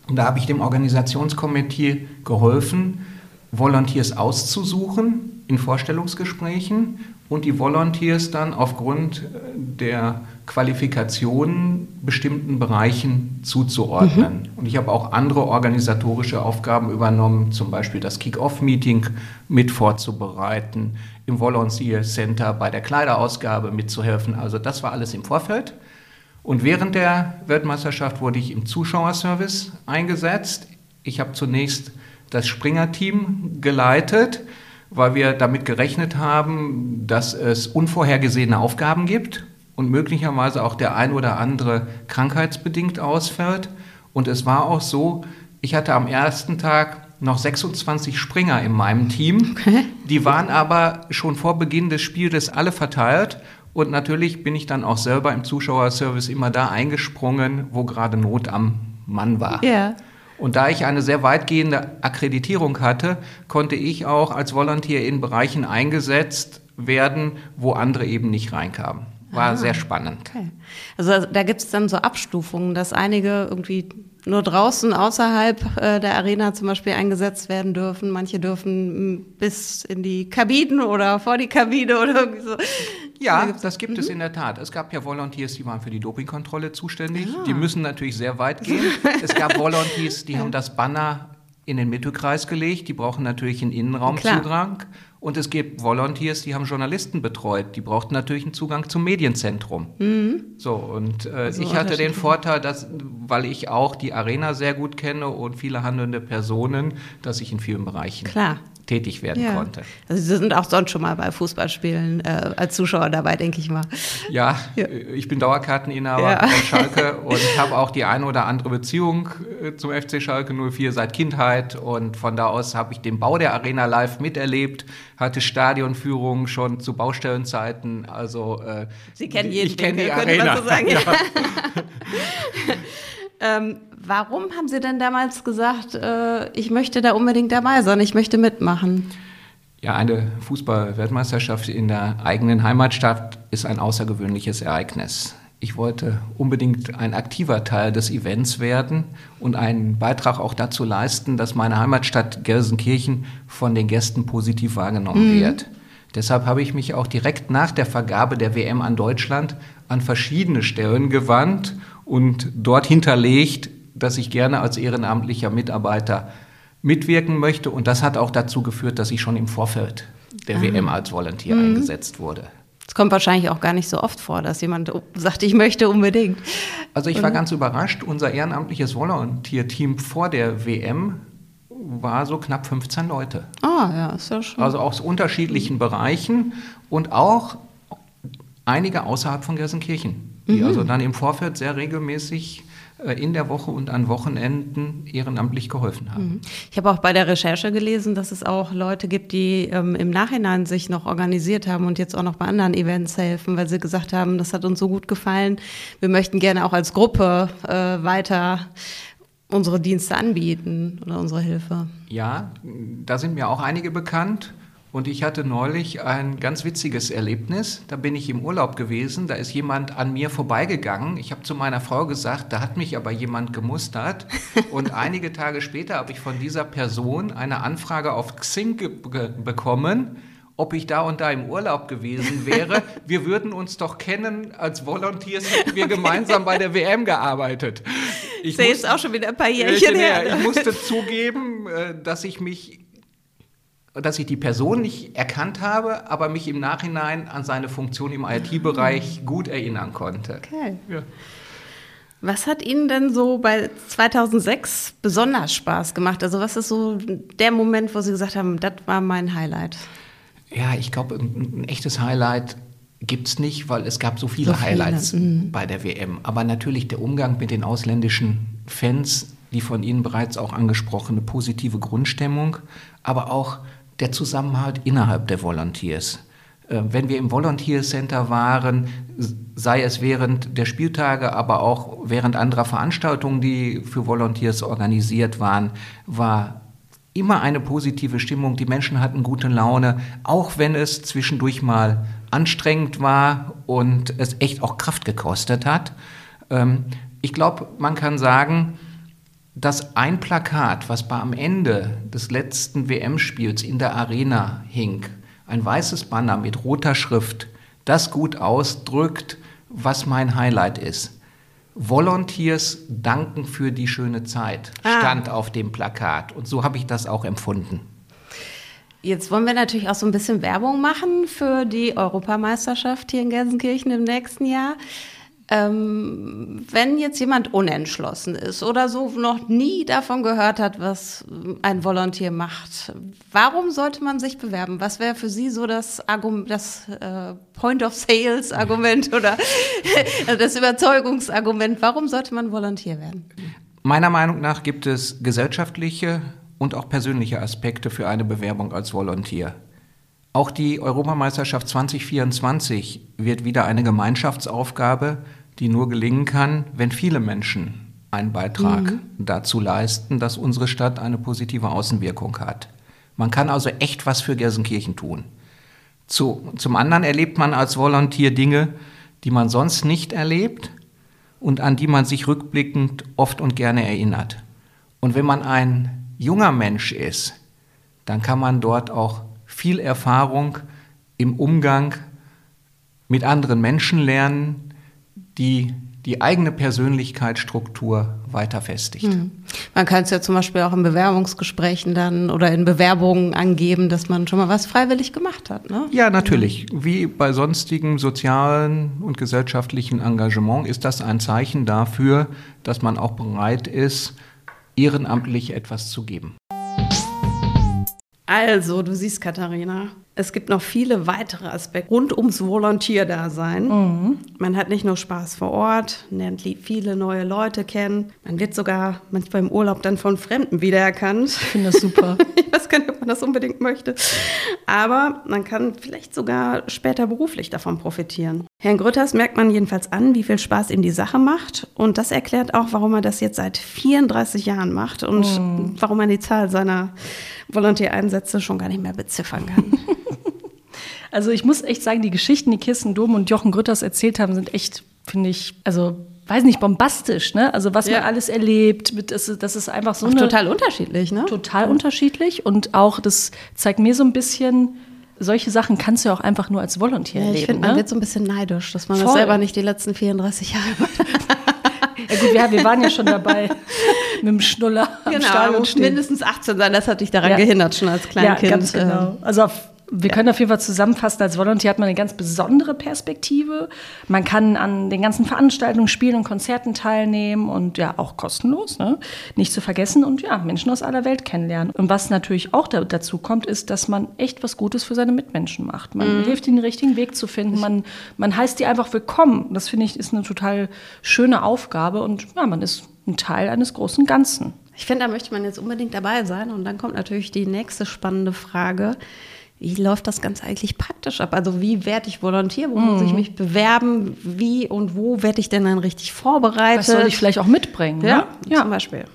Und da habe ich dem Organisationskomitee geholfen, Volunteers auszusuchen in Vorstellungsgesprächen und die Volunteers dann aufgrund äh, der Qualifikationen bestimmten Bereichen zuzuordnen. Und ich habe auch andere organisatorische Aufgaben übernommen, zum Beispiel das Kick-Off-Meeting mit vorzubereiten, im Volunteer Center bei der Kleiderausgabe mitzuhelfen. Also das war alles im Vorfeld. Und während der Weltmeisterschaft wurde ich im Zuschauerservice eingesetzt. Ich habe zunächst das Springer-Team geleitet, weil wir damit gerechnet haben, dass es unvorhergesehene Aufgaben gibt und möglicherweise auch der ein oder andere krankheitsbedingt ausfällt. Und es war auch so, ich hatte am ersten Tag noch 26 Springer in meinem Team. Die waren aber schon vor Beginn des Spiels alle verteilt. Und natürlich bin ich dann auch selber im Zuschauerservice immer da eingesprungen, wo gerade Not am Mann war. Ja. Und da ich eine sehr weitgehende Akkreditierung hatte, konnte ich auch als Volunteer in Bereichen eingesetzt werden, wo andere eben nicht reinkamen. War sehr spannend. Okay. Also da gibt es dann so Abstufungen, dass einige irgendwie nur draußen außerhalb äh, der Arena zum Beispiel eingesetzt werden dürfen. Manche dürfen bis in die Kabinen oder vor die Kabine oder irgendwie so. Ja, das gibt es in der Tat. Es gab ja Volunteers, die waren für die Dopingkontrolle zuständig. Ah. Die müssen natürlich sehr weit gehen. Es gab Volunteers, die haben das Banner in den Mittelkreis gelegt. Die brauchen natürlich einen Innenraumzugang. Klar. Und es gibt Volunteers, die haben Journalisten betreut. Die brauchten natürlich einen Zugang zum Medienzentrum. Mhm. So, und äh, so ich hatte den Vorteil, dass, weil ich auch die Arena sehr gut kenne und viele handelnde Personen, dass ich in vielen Bereichen Klar tätig werden ja. konnte. Also Sie sind auch sonst schon mal bei Fußballspielen äh, als Zuschauer dabei, denke ich mal. Ja, ja. ich bin Dauerkarteninhaber ja. von Schalke und habe auch die eine oder andere Beziehung äh, zum FC Schalke 04 seit Kindheit und von da aus habe ich den Bau der Arena live miterlebt, hatte Stadionführungen schon zu Baustellenzeiten, also äh, Sie kennen jeden ich kenne die Arena. So sagen. Ähm, Warum haben Sie denn damals gesagt, äh, ich möchte da unbedingt dabei sein, ich möchte mitmachen? Ja, eine Fußball-Weltmeisterschaft in der eigenen Heimatstadt ist ein außergewöhnliches Ereignis. Ich wollte unbedingt ein aktiver Teil des Events werden und einen Beitrag auch dazu leisten, dass meine Heimatstadt Gelsenkirchen von den Gästen positiv wahrgenommen mhm. wird. Deshalb habe ich mich auch direkt nach der Vergabe der WM an Deutschland an verschiedene Stellen gewandt und dort hinterlegt, dass ich gerne als ehrenamtlicher Mitarbeiter mitwirken möchte. Und das hat auch dazu geführt, dass ich schon im Vorfeld der ah. WM als Volunteer mhm. eingesetzt wurde. Es kommt wahrscheinlich auch gar nicht so oft vor, dass jemand sagt, ich möchte unbedingt. Also ich war ganz überrascht. Unser ehrenamtliches Volunteer-Team vor der WM war so knapp 15 Leute. Ah, ja, ist ja schon. Also aus unterschiedlichen Bereichen und auch einige außerhalb von Gelsenkirchen, die mhm. also dann im Vorfeld sehr regelmäßig äh, in der Woche und an Wochenenden ehrenamtlich geholfen haben. Mhm. Ich habe auch bei der Recherche gelesen, dass es auch Leute gibt, die ähm, im Nachhinein sich noch organisiert haben und jetzt auch noch bei anderen Events helfen, weil sie gesagt haben, das hat uns so gut gefallen. Wir möchten gerne auch als Gruppe äh, weiter unsere Dienste anbieten oder unsere Hilfe. Ja, da sind mir auch einige bekannt. Und ich hatte neulich ein ganz witziges Erlebnis. Da bin ich im Urlaub gewesen, da ist jemand an mir vorbeigegangen. Ich habe zu meiner Frau gesagt, da hat mich aber jemand gemustert. Und einige Tage später habe ich von dieser Person eine Anfrage auf Xing bekommen, ob ich da und da im Urlaub gewesen wäre. Wir würden uns doch kennen, als Volunteers hätten wir gemeinsam bei der WM gearbeitet. Ich sehe jetzt auch schon wieder ein paar Jährchen her. Ich musste zugeben, äh, dass ich mich dass ich die Person nicht erkannt habe, aber mich im Nachhinein an seine Funktion im IT-Bereich gut erinnern konnte. Okay. Ja. Was hat Ihnen denn so bei 2006 besonders Spaß gemacht? Also was ist so der Moment, wo Sie gesagt haben, das war mein Highlight? Ja, ich glaube, ein, ein, echtes Highlight gibt es nicht, weil es gab so viele, so viele. Highlights mhm. bei der WM. Aber natürlich der Umgang mit den ausländischen Fans, die von Ihnen bereits auch angesprochene positive Grundstimmung, aber auch der Zusammenhalt innerhalb der Volunteers. Äh, wenn wir im Volunteer Center waren, sei es während der Spieltage, aber auch während anderer Veranstaltungen, die für Volunteers organisiert waren, war immer eine positive Stimmung. Die Menschen hatten gute Laune, auch wenn es zwischendurch mal anstrengend war und es echt auch Kraft gekostet hat. Ähm, ich glaube, man kann sagen, dass ein Plakat, was bei am Ende des letzten WM-Spiels in der Arena hing, ein weißes Banner mit roter Schrift, das gut ausdrückt, was mein Highlight ist. Volunteers danken für die schöne Zeit ah. stand auf dem Plakat. Und so habe ich das auch empfunden. Jetzt wollen wir natürlich auch so ein bisschen Werbung machen für die Europameisterschaft hier in Gelsenkirchen im nächsten Jahr. Ähm, wenn jetzt jemand unentschlossen ist oder so noch nie davon gehört hat, was ein Volontier macht, warum sollte man sich bewerben? Was wäre für Sie so das, Argument, das äh, Point of Sales Argument oder das Überzeugungsargument? Warum sollte man Volontier werden? Meiner Meinung nach gibt es gesellschaftliche und auch persönliche Aspekte für eine Bewerbung als Volontier. Auch die Europameisterschaft 2024 wird wieder eine Gemeinschaftsaufgabe, die nur gelingen kann, wenn viele Menschen einen Beitrag mhm. dazu leisten, dass unsere Stadt eine positive Außenwirkung hat. Man kann also echt was für Gelsenkirchen tun. Zu, zum anderen erlebt man als Volontier Dinge, die man sonst nicht erlebt und an die man sich rückblickend oft und gerne erinnert. Und wenn man ein junger Mensch ist, dann kann man dort auch viel Erfahrung im Umgang mit anderen Menschen lernen, die die eigene Persönlichkeitsstruktur weiter festigt. Mhm. Man kann es ja zum Beispiel auch in Bewerbungsgesprächen dann oder in Bewerbungen angeben, dass man schon mal was freiwillig gemacht hat. Ne? Ja, natürlich. Wie bei sonstigem sozialen und gesellschaftlichen Engagement ist das ein Zeichen dafür, dass man auch bereit ist, ehrenamtlich etwas zu geben. Also, du siehst, Katharina, es gibt noch viele weitere Aspekte rund ums Volontierdasein. Mhm. Man hat nicht nur Spaß vor Ort, lernt viele neue Leute kennen. Man wird sogar manchmal im Urlaub dann von Fremden wiedererkannt. Ich finde das super. ich weiß gar nicht, ob man das unbedingt möchte. Aber man kann vielleicht sogar später beruflich davon profitieren. Herrn Grütters merkt man jedenfalls an, wie viel Spaß ihm die Sache macht. Und das erklärt auch, warum er das jetzt seit 34 Jahren macht und mhm. warum man die Zahl seiner Volontiereinsätze schon gar nicht mehr beziffern kann. Also ich muss echt sagen, die Geschichten, die Kirsten Dom und Jochen Grütters erzählt haben, sind echt, finde ich, also weiß nicht, bombastisch, ne? Also was ja. man alles erlebt, mit, das, das ist einfach so eine, total unterschiedlich, ne? Total ja. unterschiedlich und auch das zeigt mir so ein bisschen, solche Sachen kannst du ja auch einfach nur als Volontär ja, ich erleben. Ich finde, man ne? wird so ein bisschen neidisch, dass man Voll. das selber nicht die letzten 34 Jahre macht. Ja gut, wir, wir, waren ja schon dabei mit dem Schnuller genau, am Stadion stehen. mindestens 18 sein, das hat dich daran ja. gehindert, schon als Kleinkind. Ja, ganz genau. Also auf wir können auf jeden Fall zusammenfassen, als Volunteer hat man eine ganz besondere Perspektive. Man kann an den ganzen Veranstaltungen, Spielen und Konzerten teilnehmen und ja, auch kostenlos, ne? nicht zu vergessen und ja, Menschen aus aller Welt kennenlernen. Und was natürlich auch da, dazu kommt, ist, dass man echt was Gutes für seine Mitmenschen macht. Man mhm. hilft ihnen, den richtigen Weg zu finden. Man, man heißt die einfach willkommen. Das finde ich ist eine total schöne Aufgabe und ja, man ist ein Teil eines großen Ganzen. Ich finde, da möchte man jetzt unbedingt dabei sein. Und dann kommt natürlich die nächste spannende Frage wie läuft das ganz eigentlich praktisch ab? Also wie werde ich Volontär? Wo mhm. muss ich mhm. mich bewerben? Wie und wo werde ich denn dann richtig vorbereitet? Was soll ich vielleicht auch mitbringen? Ja, ne? ja. zum Beispiel.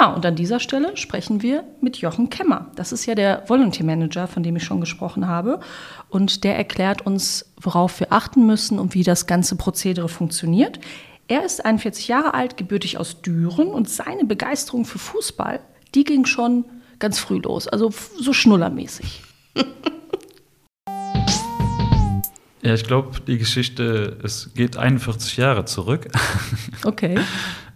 Ja, und an dieser Stelle sprechen wir mit Jochen Kemmer. Das ist ja der Volunteer Manager, von dem ich schon gesprochen habe. Und der erklärt uns, worauf wir achten müssen und wie das ganze Prozedere funktioniert. Er ist 41 Jahre alt, gebürtig aus Düren und seine Begeisterung für Fußball, die ging schon ganz früh los, also so schnullermäßig. Ja, ich glaube, die Geschichte, es geht 41 Jahre zurück. Okay.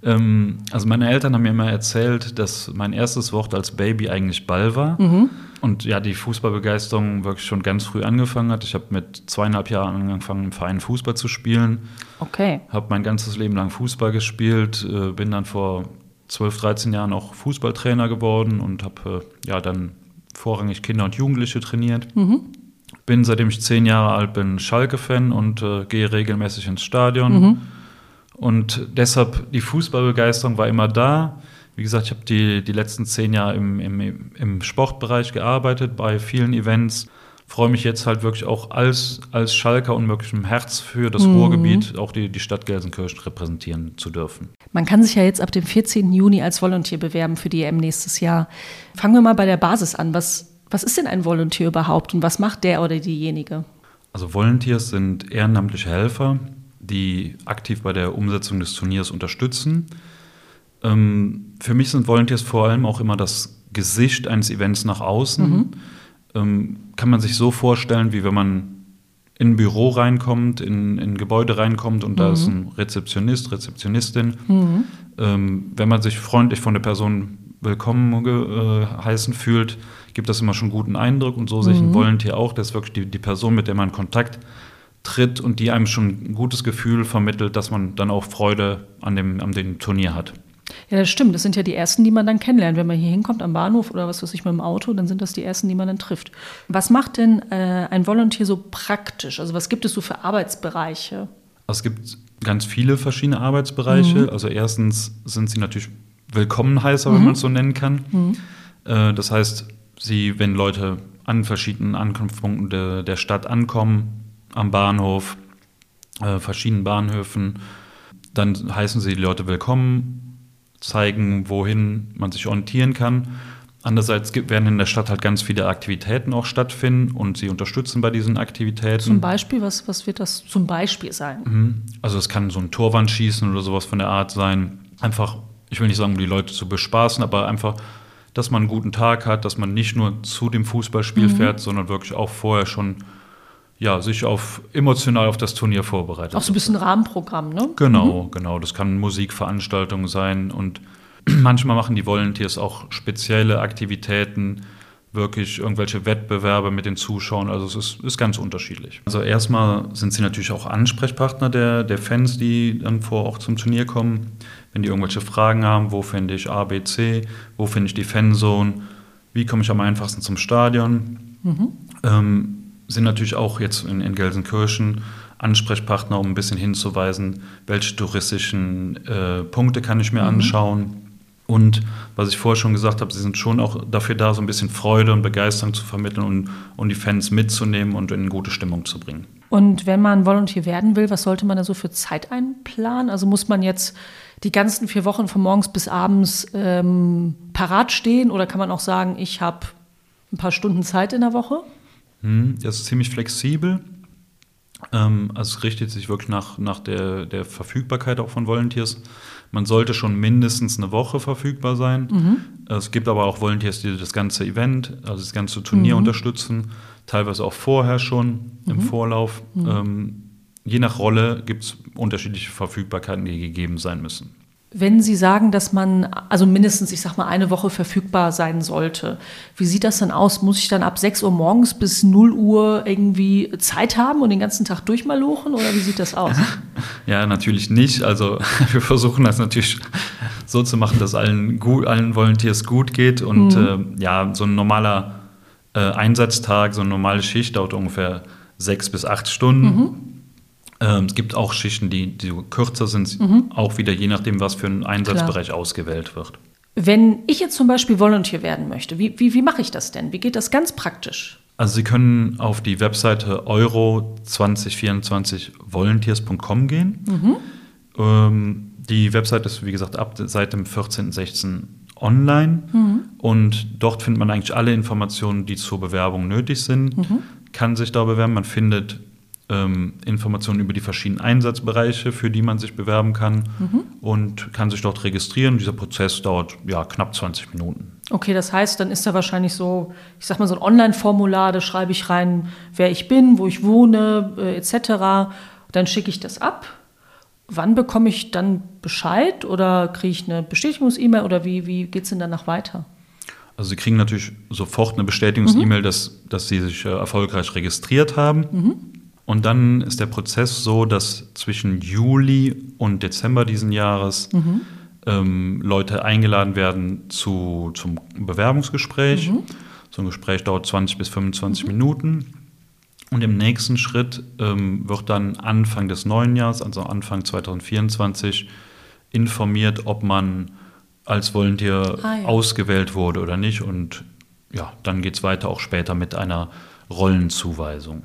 ähm, also meine Eltern haben mir immer erzählt, dass mein erstes Wort als Baby eigentlich Ball war. Mhm. Und ja, die Fußballbegeisterung wirklich schon ganz früh angefangen hat. Ich habe mit zweieinhalb Jahren angefangen, im Verein Fußball zu spielen. Okay. Habe mein ganzes Leben lang Fußball gespielt, äh, bin dann vor 12, 13 Jahren auch Fußballtrainer geworden und habe äh, ja dann vorrangig Kinder und Jugendliche trainiert. Mhm. Bin seitdem ich zehn Jahre alt bin Schalke-Fan und äh, gehe regelmäßig ins Stadion. Mhm. Und deshalb die Fußballbegeisterung war immer da. Wie gesagt, ich habe die, die letzten zehn Jahre im, im, im Sportbereich gearbeitet, bei vielen Events. Freue mich jetzt halt wirklich auch als, als Schalker und wirklich im Herz für das mhm. Ruhrgebiet auch die, die Stadt Gelsenkirchen repräsentieren zu dürfen. Man kann sich ja jetzt ab dem 14. Juni als Volontier bewerben für die EM nächstes Jahr. Fangen wir mal bei der Basis an. Was, was ist denn ein Volontier überhaupt und was macht der oder diejenige? Also Volunteers sind ehrenamtliche Helfer, die aktiv bei der Umsetzung des Turniers unterstützen. Ähm, für mich sind Volunteers vor allem auch immer das Gesicht eines Events nach außen. Mhm. Ähm, kann man sich so vorstellen, wie wenn man in ein Büro reinkommt, in, in ein Gebäude reinkommt und mhm. da ist ein Rezeptionist, Rezeptionistin. Mhm. Ähm, wenn man sich freundlich von der Person willkommen äh, heißen fühlt, gibt das immer schon einen guten Eindruck und so mhm. sehe ich ein Volunteer auch. Das ist wirklich die, die Person, mit der man in Kontakt tritt und die einem schon ein gutes Gefühl vermittelt, dass man dann auch Freude an dem, an dem Turnier hat. Ja, das stimmt. Das sind ja die ersten, die man dann kennenlernt. Wenn man hier hinkommt am Bahnhof oder was weiß ich mit dem Auto, dann sind das die ersten, die man dann trifft. Was macht denn äh, ein Volunteer so praktisch? Also was gibt es so für Arbeitsbereiche? Es gibt ganz viele verschiedene Arbeitsbereiche. Mhm. Also erstens sind sie natürlich Willkommenheißer, mhm. wenn man es so nennen kann. Mhm. Äh, das heißt, sie, wenn Leute an verschiedenen Ankunftspunkten de, der Stadt ankommen, am Bahnhof, äh, verschiedenen Bahnhöfen, dann heißen sie die Leute willkommen, zeigen, wohin man sich orientieren kann. Andererseits werden in der Stadt halt ganz viele Aktivitäten auch stattfinden und sie unterstützen bei diesen Aktivitäten. Zum Beispiel, was, was wird das zum Beispiel sein? Mhm. Also es kann so ein Torwandschießen oder sowas von der Art sein. Einfach, ich will nicht sagen, um die Leute zu bespaßen, aber einfach, dass man einen guten Tag hat, dass man nicht nur zu dem Fußballspiel mhm. fährt, sondern wirklich auch vorher schon ja, sich auf emotional auf das Turnier vorbereitet. Auch so ein bisschen Rahmenprogramm, ne? Genau, mhm. genau. Das kann Musikveranstaltungen sein und manchmal machen die Volunteers auch spezielle Aktivitäten, wirklich irgendwelche Wettbewerbe mit den Zuschauern. Also es ist, ist ganz unterschiedlich. Also erstmal sind sie natürlich auch Ansprechpartner der, der Fans, die dann vor auch zum Turnier kommen. Wenn die irgendwelche Fragen haben, wo finde ich A, B, C, wo finde ich die Fanzone, wie komme ich am einfachsten zum Stadion. Mhm. Ähm, sind natürlich auch jetzt in, in Gelsenkirchen Ansprechpartner, um ein bisschen hinzuweisen, welche touristischen äh, Punkte kann ich mir mhm. anschauen und was ich vorher schon gesagt habe, sie sind schon auch dafür da, so ein bisschen Freude und Begeisterung zu vermitteln und, und die Fans mitzunehmen und in gute Stimmung zu bringen. Und wenn man Volunteer werden will, was sollte man da so für Zeit einplanen? Also muss man jetzt die ganzen vier Wochen von morgens bis abends ähm, parat stehen oder kann man auch sagen, ich habe ein paar Stunden Zeit in der Woche? Hm, das ist ziemlich flexibel. Ähm, also es richtet sich wirklich nach, nach der, der Verfügbarkeit auch von Volunteers. Man sollte schon mindestens eine Woche verfügbar sein. Mhm. Es gibt aber auch Volunteers, die das ganze Event, also das ganze Turnier mhm. unterstützen, teilweise auch vorher schon mhm. im Vorlauf. Mhm. Ähm, je nach Rolle gibt es unterschiedliche Verfügbarkeiten, die gegeben sein müssen. Wenn Sie sagen, dass man also mindestens, ich sag mal, eine Woche verfügbar sein sollte, wie sieht das dann aus? Muss ich dann ab 6 Uhr morgens bis 0 Uhr irgendwie Zeit haben und den ganzen Tag durchmalochen oder wie sieht das aus? Ja, natürlich nicht. Also wir versuchen das natürlich so zu machen, dass allen, gut, allen Volunteers gut geht und mhm. äh, ja, so ein normaler äh, Einsatztag, so eine normale Schicht dauert ungefähr sechs bis acht Stunden. Mhm. Ähm, es gibt auch Schichten, die, die kürzer sind, mhm. auch wieder je nachdem, was für ein Einsatzbereich Klar. ausgewählt wird. Wenn ich jetzt zum Beispiel Volunteer werden möchte, wie, wie, wie mache ich das denn? Wie geht das ganz praktisch? Also Sie können auf die Webseite euro2024volunteers.com gehen. Mhm. Ähm, die Webseite ist, wie gesagt, ab seit dem 14.16. online. Mhm. Und dort findet man eigentlich alle Informationen, die zur Bewerbung nötig sind. Mhm. Kann sich da bewerben. Man findet ähm, Informationen über die verschiedenen Einsatzbereiche, für die man sich bewerben kann mhm. und kann sich dort registrieren. Dieser Prozess dauert ja knapp 20 Minuten. Okay, das heißt, dann ist da wahrscheinlich so, ich sag mal, so ein Online-Formular, da schreibe ich rein, wer ich bin, wo ich wohne, äh, etc. Dann schicke ich das ab. Wann bekomme ich dann Bescheid oder kriege ich eine Bestätigungs-E-Mail oder wie, wie geht es denn danach weiter? Also Sie kriegen natürlich sofort eine Bestätigungs-E-Mail, mhm. dass, dass Sie sich äh, erfolgreich registriert haben. Mhm. Und dann ist der Prozess so, dass zwischen Juli und Dezember diesen Jahres mhm. ähm, Leute eingeladen werden zu, zum Bewerbungsgespräch. Mhm. So ein Gespräch dauert 20 bis 25 mhm. Minuten. Und im nächsten Schritt ähm, wird dann Anfang des neuen Jahres, also Anfang 2024, informiert, ob man als Volunteer ah, ja. ausgewählt wurde oder nicht. Und ja, dann geht es weiter auch später mit einer Rollenzuweisung.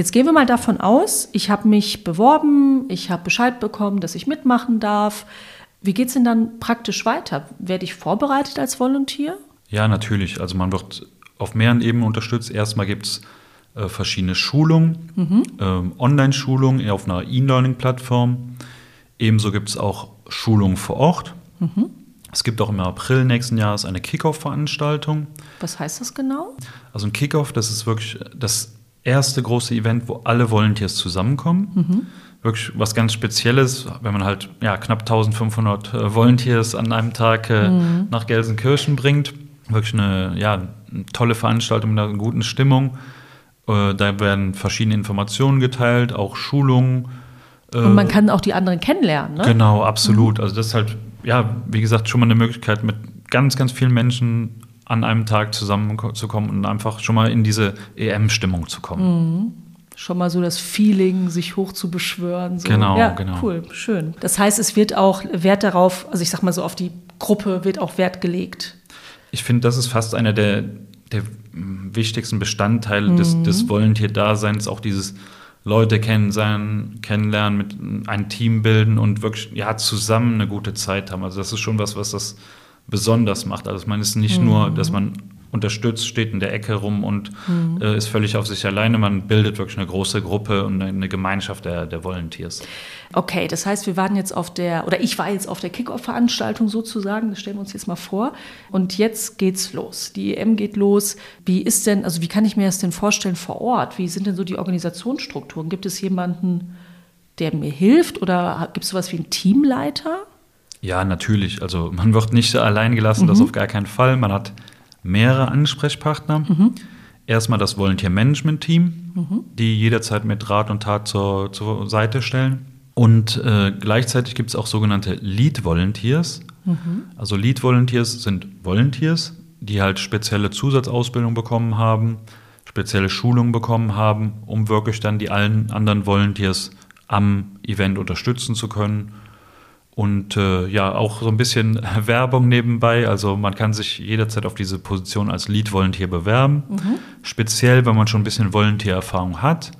Jetzt gehen wir mal davon aus, ich habe mich beworben, ich habe Bescheid bekommen, dass ich mitmachen darf. Wie geht es denn dann praktisch weiter? Werde ich vorbereitet als Volunteer? Ja, natürlich. Also man wird auf mehreren Ebenen unterstützt. Erstmal gibt es äh, verschiedene Schulungen, mhm. ähm, Online-Schulungen auf einer E-Learning-Plattform. Ebenso gibt es auch Schulungen vor Ort. Mhm. Es gibt auch im April nächsten Jahres eine Kickoff-Veranstaltung. Was heißt das genau? Also ein Kickoff, das ist wirklich das erste große Event, wo alle Volunteers zusammenkommen. Mhm. Wirklich was ganz Spezielles, wenn man halt ja, knapp 1500 äh, Volunteers an einem Tag äh, mhm. nach Gelsenkirchen bringt. Wirklich eine, ja, eine tolle Veranstaltung mit einer guten Stimmung. Äh, da werden verschiedene Informationen geteilt, auch Schulungen. Äh, Und man kann auch die anderen kennenlernen, ne? Genau, absolut. Mhm. Also das ist halt, ja, wie gesagt, schon mal eine Möglichkeit, mit ganz, ganz vielen Menschen an einem Tag zusammenzukommen und einfach schon mal in diese EM-Stimmung zu kommen. Mhm. Schon mal so das Feeling, sich hoch zu beschwören. So. Genau, ja, genau. Cool, schön. Das heißt, es wird auch Wert darauf, also ich sag mal so, auf die Gruppe wird auch Wert gelegt. Ich finde, das ist fast einer der, der wichtigsten Bestandteile mhm. des, des Volunteer-Daseins, auch dieses Leute kennen, kennenlernen, mit ein Team bilden und wirklich ja, zusammen eine gute Zeit haben. Also das ist schon was, was das besonders macht. Also ich meine, es ist nicht mhm. nur, dass man unterstützt, steht in der Ecke rum und mhm. äh, ist völlig auf sich alleine. Man bildet wirklich eine große Gruppe und eine Gemeinschaft der, der Volunteers. Okay, das heißt, wir waren jetzt auf der, oder ich war jetzt auf der Kickoff-Veranstaltung sozusagen, das stellen wir uns jetzt mal vor. Und jetzt geht's los. Die EM geht los. Wie ist denn, also wie kann ich mir das denn vorstellen vor Ort? Wie sind denn so die Organisationsstrukturen? Gibt es jemanden, der mir hilft oder gibt es sowas wie einen Teamleiter? Ja, natürlich. Also man wird nicht allein gelassen, mhm. das auf gar keinen Fall. Man hat mehrere Ansprechpartner. Mhm. Erstmal das Volunteer-Management-Team, mhm. die jederzeit mit Rat und Tat zur, zur Seite stellen. Und äh, gleichzeitig gibt es auch sogenannte Lead-Volunteers. Mhm. Also Lead-Volunteers sind Volunteers, die halt spezielle Zusatzausbildung bekommen haben, spezielle Schulungen bekommen haben, um wirklich dann die allen anderen Volunteers am Event unterstützen zu können und äh, ja, auch so ein bisschen Werbung nebenbei. Also man kann sich jederzeit auf diese Position als Lead-Volunteer bewerben. Mhm. Speziell, wenn man schon ein bisschen Volunteer-Erfahrung hat.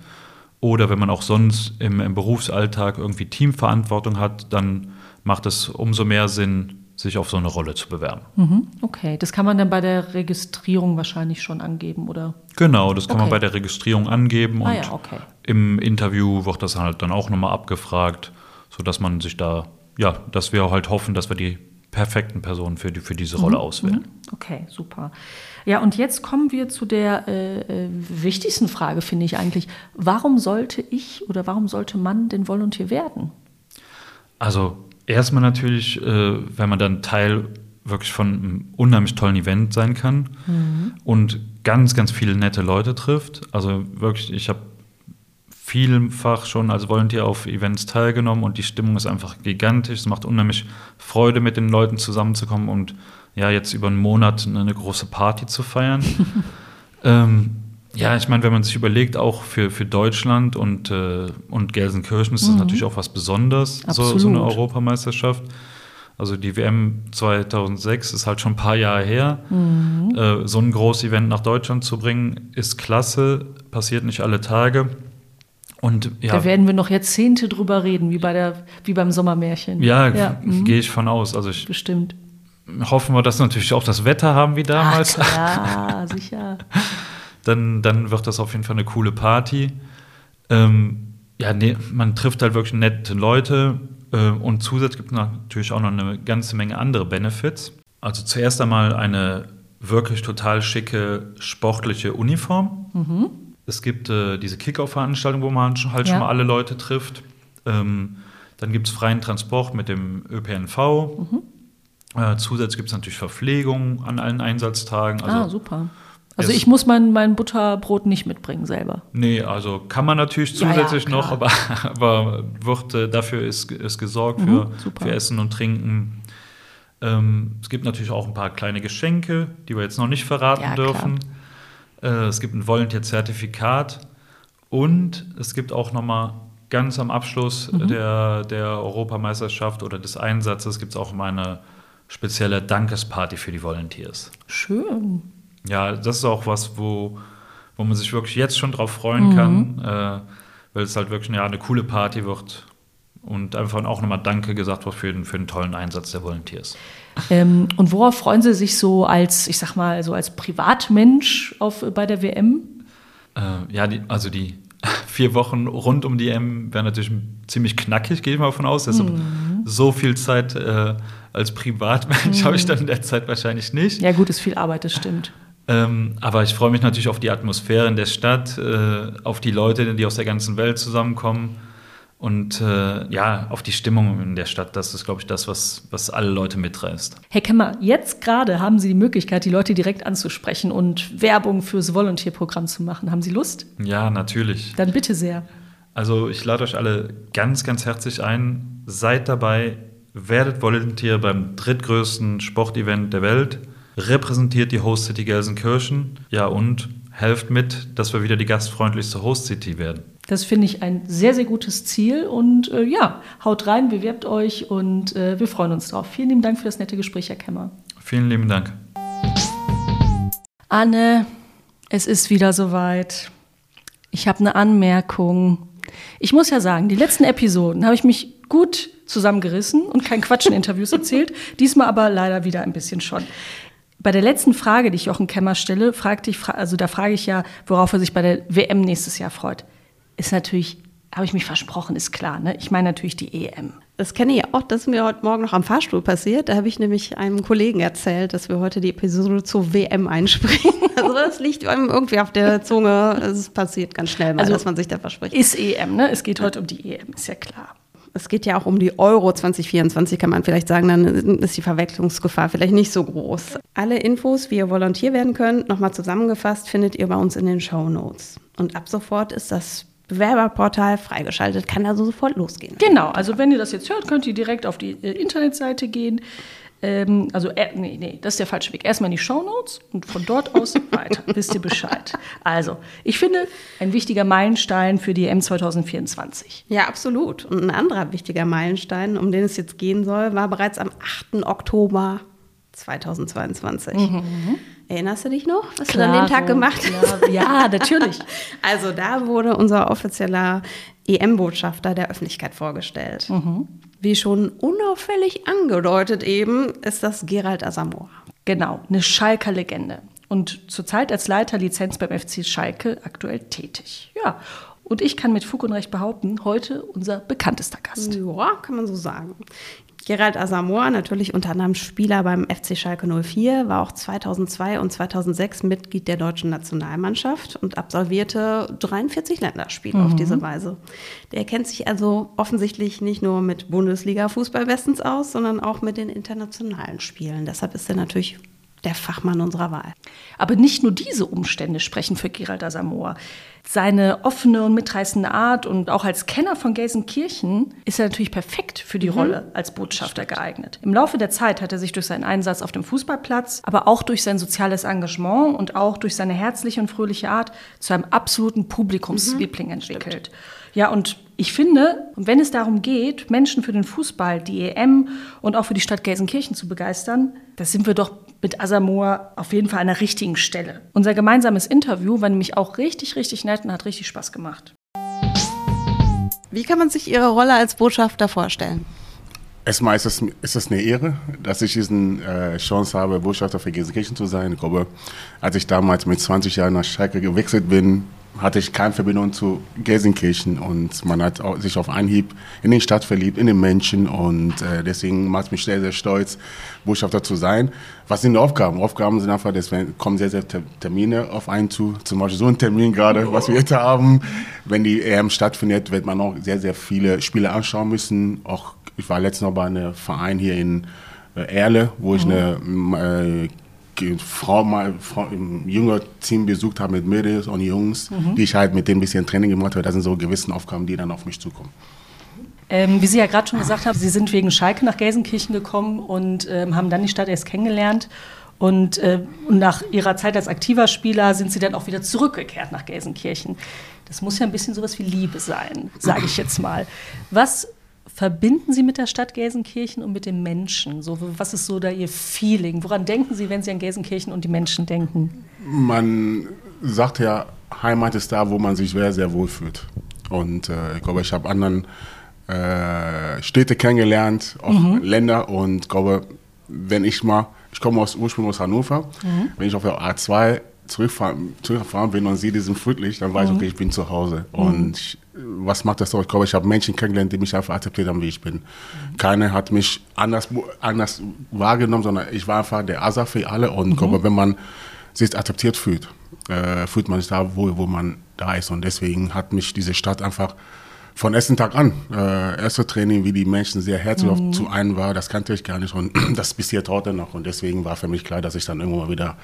Oder wenn man auch sonst im, im, Berufsalltag irgendwie Teamverantwortung hat, dann macht es umso mehr Sinn, sich auf so eine Rolle zu bewerben. Mhm. Okay, das kann man dann bei der Registrierung wahrscheinlich schon angeben, oder? Genau, das kann okay. man bei der Registrierung angeben ah und ja, okay. im Interview wird das halt dann auch nochmal abgefragt, sodass man sich da ja, dass wir halt hoffen, dass wir die perfekten Personen für, die, für diese Rolle mhm. auswählen. Mhm. Okay, super. Ja, und jetzt kommen wir zu der äh, äh, wichtigsten Frage, finde ich eigentlich. Warum sollte ich oder warum sollte man denn Volunteer werden? Also erstmal natürlich, äh, wenn man dann Teil wirklich von einem unheimlich tollen Event sein kann mhm. und ganz, ganz viele nette Leute trifft. Also wirklich, ich habe vielfach schon als Volunteer auf Events teilgenommen und die Stimmung ist einfach gigantisch. Es macht unheimlich Freude, mit den Leuten zusammenzukommen und ja, jetzt über einen Monat eine große Party zu feiern. ähm, ja, ich meine, wenn man sich überlegt, auch für, für Deutschland und, äh, und Gelsenkirchen ist das mhm. natürlich auch was Besonderes, so, so, eine Europameisterschaft. Also die WM 2006 ist halt schon ein paar Jahre her. Mhm. Äh, so ein großes Event nach Deutschland zu bringen, ist klasse, passiert nicht alle Tage. Und, ja, da werden wir noch Jahrzehnte drüber reden, wie, bei der, wie beim Sommermärchen. Ja, ja. Mhm. gehe ich von aus. Also ich, Bestimmt. Hoffen wir, dass wir natürlich auch das Wetter haben wie damals. Ja, sicher. dann, dann wird das auf jeden Fall eine coole Party. Ähm, ja, nee, man trifft halt wirklich nette Leute äh, und zusätzlich gibt es natürlich auch noch eine ganze Menge andere Benefits. Also zuerst einmal eine wirklich total schicke sportliche Uniform. Mhm. Es gibt äh, diese Kickoff-Veranstaltung, wo man halt ja. schon mal alle Leute trifft. Ähm, dann gibt es freien Transport mit dem ÖPNV. Mhm. Äh, zusätzlich gibt es natürlich Verpflegung an allen Einsatztagen. Also ah, super. Also ich muss mein, mein Butterbrot nicht mitbringen selber. Nee, also kann man natürlich zusätzlich ja, ja, noch, aber, aber wird, äh, dafür ist, ist gesorgt für, mhm, für Essen und Trinken. Ähm, es gibt natürlich auch ein paar kleine Geschenke, die wir jetzt noch nicht verraten ja, dürfen. Klar. Äh, es gibt ein Volunteer-Zertifikat und es gibt auch nochmal ganz am Abschluss mhm. der, der Europameisterschaft oder des Einsatzes gibt es auch mal eine spezielle Dankesparty für die Volunteers. Schön. Ja, das ist auch was, wo, wo man sich wirklich jetzt schon drauf freuen mhm. kann, äh, weil es halt wirklich ja, eine coole Party wird und einfach auch nochmal Danke gesagt wird für den, für den tollen Einsatz der Volunteers. Ähm, und worauf freuen Sie sich so als, ich sag mal, so als Privatmensch auf, bei der WM? Äh, ja, die, also die vier Wochen rund um die WM wären natürlich ziemlich knackig, gehe ich mal von aus. Deshalb mhm. so viel Zeit äh, als Privatmensch mhm. habe ich dann in der Zeit wahrscheinlich nicht. Ja, gut, ist viel Arbeit, das stimmt. Ähm, aber ich freue mich natürlich auf die Atmosphäre in der Stadt, äh, auf die Leute, die aus der ganzen Welt zusammenkommen und äh, ja, auf die Stimmung in der Stadt. Das ist, glaube ich, das, was, was alle Leute mitreißt. Herr Kemmer, jetzt gerade haben Sie die Möglichkeit, die Leute direkt anzusprechen und Werbung fürs Volunteer-Programm zu machen. Haben Sie Lust? Ja, natürlich. Dann bitte sehr. Also ich lade euch alle ganz, ganz herzlich ein. Seid dabei, werdet Volunteer beim drittgrößten Sportevent der Welt, repräsentiert die Host City Gelsenkirchen, ja und helft mit, dass wir wieder die gastfreundlichste Host City werden. Das finde ich ein sehr, sehr gutes Ziel. Und äh, ja, haut rein, bewerbt euch und äh, wir freuen uns drauf. Vielen lieben Dank für das nette Gespräch, Herr Kemmer. Vielen lieben Dank. Anne, es ist wieder soweit. Ich habe eine Anmerkung. Ich muss ja sagen, die letzten Episoden habe ich mich gut zusammengerissen und kein Quatsch in Interviews erzählt. Diesmal aber leider wieder ein bisschen schon. Bei der letzten Frage, die ich Jochen Kemmer stelle, fragte ich, also da frage ich ja, worauf er sich bei der WM nächstes Jahr freut. Ist natürlich, habe ich mich versprochen, ist klar. Ne? Ich meine natürlich die EM. Das kenne ich auch, das ist mir heute Morgen noch am Fahrstuhl passiert. Da habe ich nämlich einem Kollegen erzählt, dass wir heute die Episode zur WM einspringen. Also das liegt einem irgendwie auf der Zunge. Es passiert ganz schnell mal, Also dass man sich da verspricht. Ist EM, ne? Es geht heute um die EM, ist ja klar. Es geht ja auch um die Euro 2024, kann man vielleicht sagen, dann ist die Verwechslungsgefahr vielleicht nicht so groß. Alle Infos, wie ihr Volontier werden könnt, nochmal zusammengefasst, findet ihr bei uns in den Show Notes. Und ab sofort ist das Bewerberportal freigeschaltet, kann also sofort losgehen. Genau, also wenn ihr das jetzt hört, könnt ihr direkt auf die äh, Internetseite gehen. Ähm, also, äh, nee, nee, das ist der falsche Weg. Erstmal in die Shownotes und von dort aus weiter. Wisst ihr Bescheid. Also, ich finde, ein wichtiger Meilenstein für die EM 2024. Ja, absolut. Und ein anderer wichtiger Meilenstein, um den es jetzt gehen soll, war bereits am 8. Oktober 2022. Erinnerst du dich noch, was du an dem Tag gemacht hast? Ja, ja natürlich. Also da wurde unser offizieller EM-Botschafter der Öffentlichkeit vorgestellt. Wie schon unauffällig angedeutet eben, ist das Gerald Asamoah. Genau, eine Schalker Legende. Und zurzeit als Leiter Lizenz beim FC Schalke aktuell tätig. Ja, und ich kann mit Fug und Recht behaupten, heute unser bekanntester Gast. Ja, kann man so sagen. Gerald Asamoah, natürlich unter anderem Spieler beim FC Schalke 04, war auch 2002 und 2006 Mitglied der deutschen Nationalmannschaft und absolvierte 43 Länderspiele auf diese Weise. Der kennt sich also offensichtlich nicht nur mit Bundesliga-Fußball bestens aus, sondern auch mit den internationalen Spielen. Deshalb ist er natürlich der Fachmann unserer Wahl. Aber nicht nur diese Umstände sprechen für Gerald Asamoah. Seine offene und mitreißende Art und auch als Kenner von Gelsenkirchen ist er natürlich perfekt für die Rolle als Botschafter geeignet. Im Laufe der Zeit hat er sich durch seinen Einsatz auf dem Fußballplatz, aber auch durch sein soziales Engagement und auch durch seine herzliche und fröhliche Art zu einem absoluten Publikumsliebling entwickelt. Ja, und ich finde, wenn es darum geht, Menschen für den Fußball, die EM und auch für die Stadt Gelsenkirchen zu begeistern, da sind wir doch mit Asamoah auf jeden Fall an der richtigen Stelle. Unser gemeinsames Interview war nämlich auch richtig, richtig nett und hat richtig Spaß gemacht. Wie kann man sich Ihre Rolle als Botschafter vorstellen? Erstmal ist es, ist es eine Ehre, dass ich diesen äh, Chance habe, Botschafter für Gelsenkirchen zu sein. Ich glaube, als ich damals mit 20 Jahren nach Schalke gewechselt bin, hatte ich keine Verbindung zu Gelsenkirchen und man hat sich auf Anhieb in die Stadt verliebt, in den Menschen und äh, deswegen macht es mich sehr, sehr stolz, Botschafter zu sein. Was sind die Aufgaben? Aufgaben sind einfach, es kommen sehr, sehr Ter- Termine auf einen zu, zum Beispiel so ein Termin gerade, was wir jetzt haben. Wenn die EM stattfindet, wird man auch sehr, sehr viele Spiele anschauen müssen. Auch ich war letztens noch bei einem Verein hier in äh, Erle, wo ich eine äh, Frau mal Frau, im jünger Team besucht habe mit Mädels und Jungs, die ich halt mit denen ein bisschen Training gemacht habe. Das sind so gewisse Aufgaben, die dann auf mich zukommen. Ähm, wie Sie ja gerade schon gesagt haben, Sie sind wegen Schalke nach Gelsenkirchen gekommen und ähm, haben dann die Stadt erst kennengelernt. Und, äh, und nach Ihrer Zeit als aktiver Spieler sind Sie dann auch wieder zurückgekehrt nach Gelsenkirchen. Das muss ja ein bisschen sowas wie Liebe sein, sage ich jetzt mal. Was verbinden Sie mit der Stadt Gelsenkirchen und mit den Menschen? So, was ist so da Ihr Feeling? Woran denken Sie, wenn Sie an Gelsenkirchen und die Menschen denken? Man sagt ja, Heimat ist da, wo man sich sehr, sehr wohl fühlt. Und äh, ich glaube, ich habe anderen äh, Städte kennengelernt, auch Länder. Und ich glaube, wenn ich mal, ich komme aus, ursprünglich aus Hannover, wenn ich auf der A2 zurückfahren, zurückfahren bin und sehe diesen Flutlicht, dann weiß ich, okay, ich bin zu Hause. Und ich, was macht das so? Ich glaube, ich habe Menschen kennengelernt, die mich einfach akzeptiert haben, wie ich bin. Keiner hat mich anders, anders wahrgenommen, sondern ich war einfach der Asa für alle. Und ich glaube, wenn man sich akzeptiert fühlt, äh, fühlt man sich da wohl, wo man da ist. Und deswegen hat mich diese Stadt einfach von ersten Tag an, äh, erste Training, wie die Menschen sehr herzlich auf zu einem war, das kannte ich gar nicht und das bis hier heute noch. Und deswegen war für mich klar, dass ich dann irgendwann mal wieder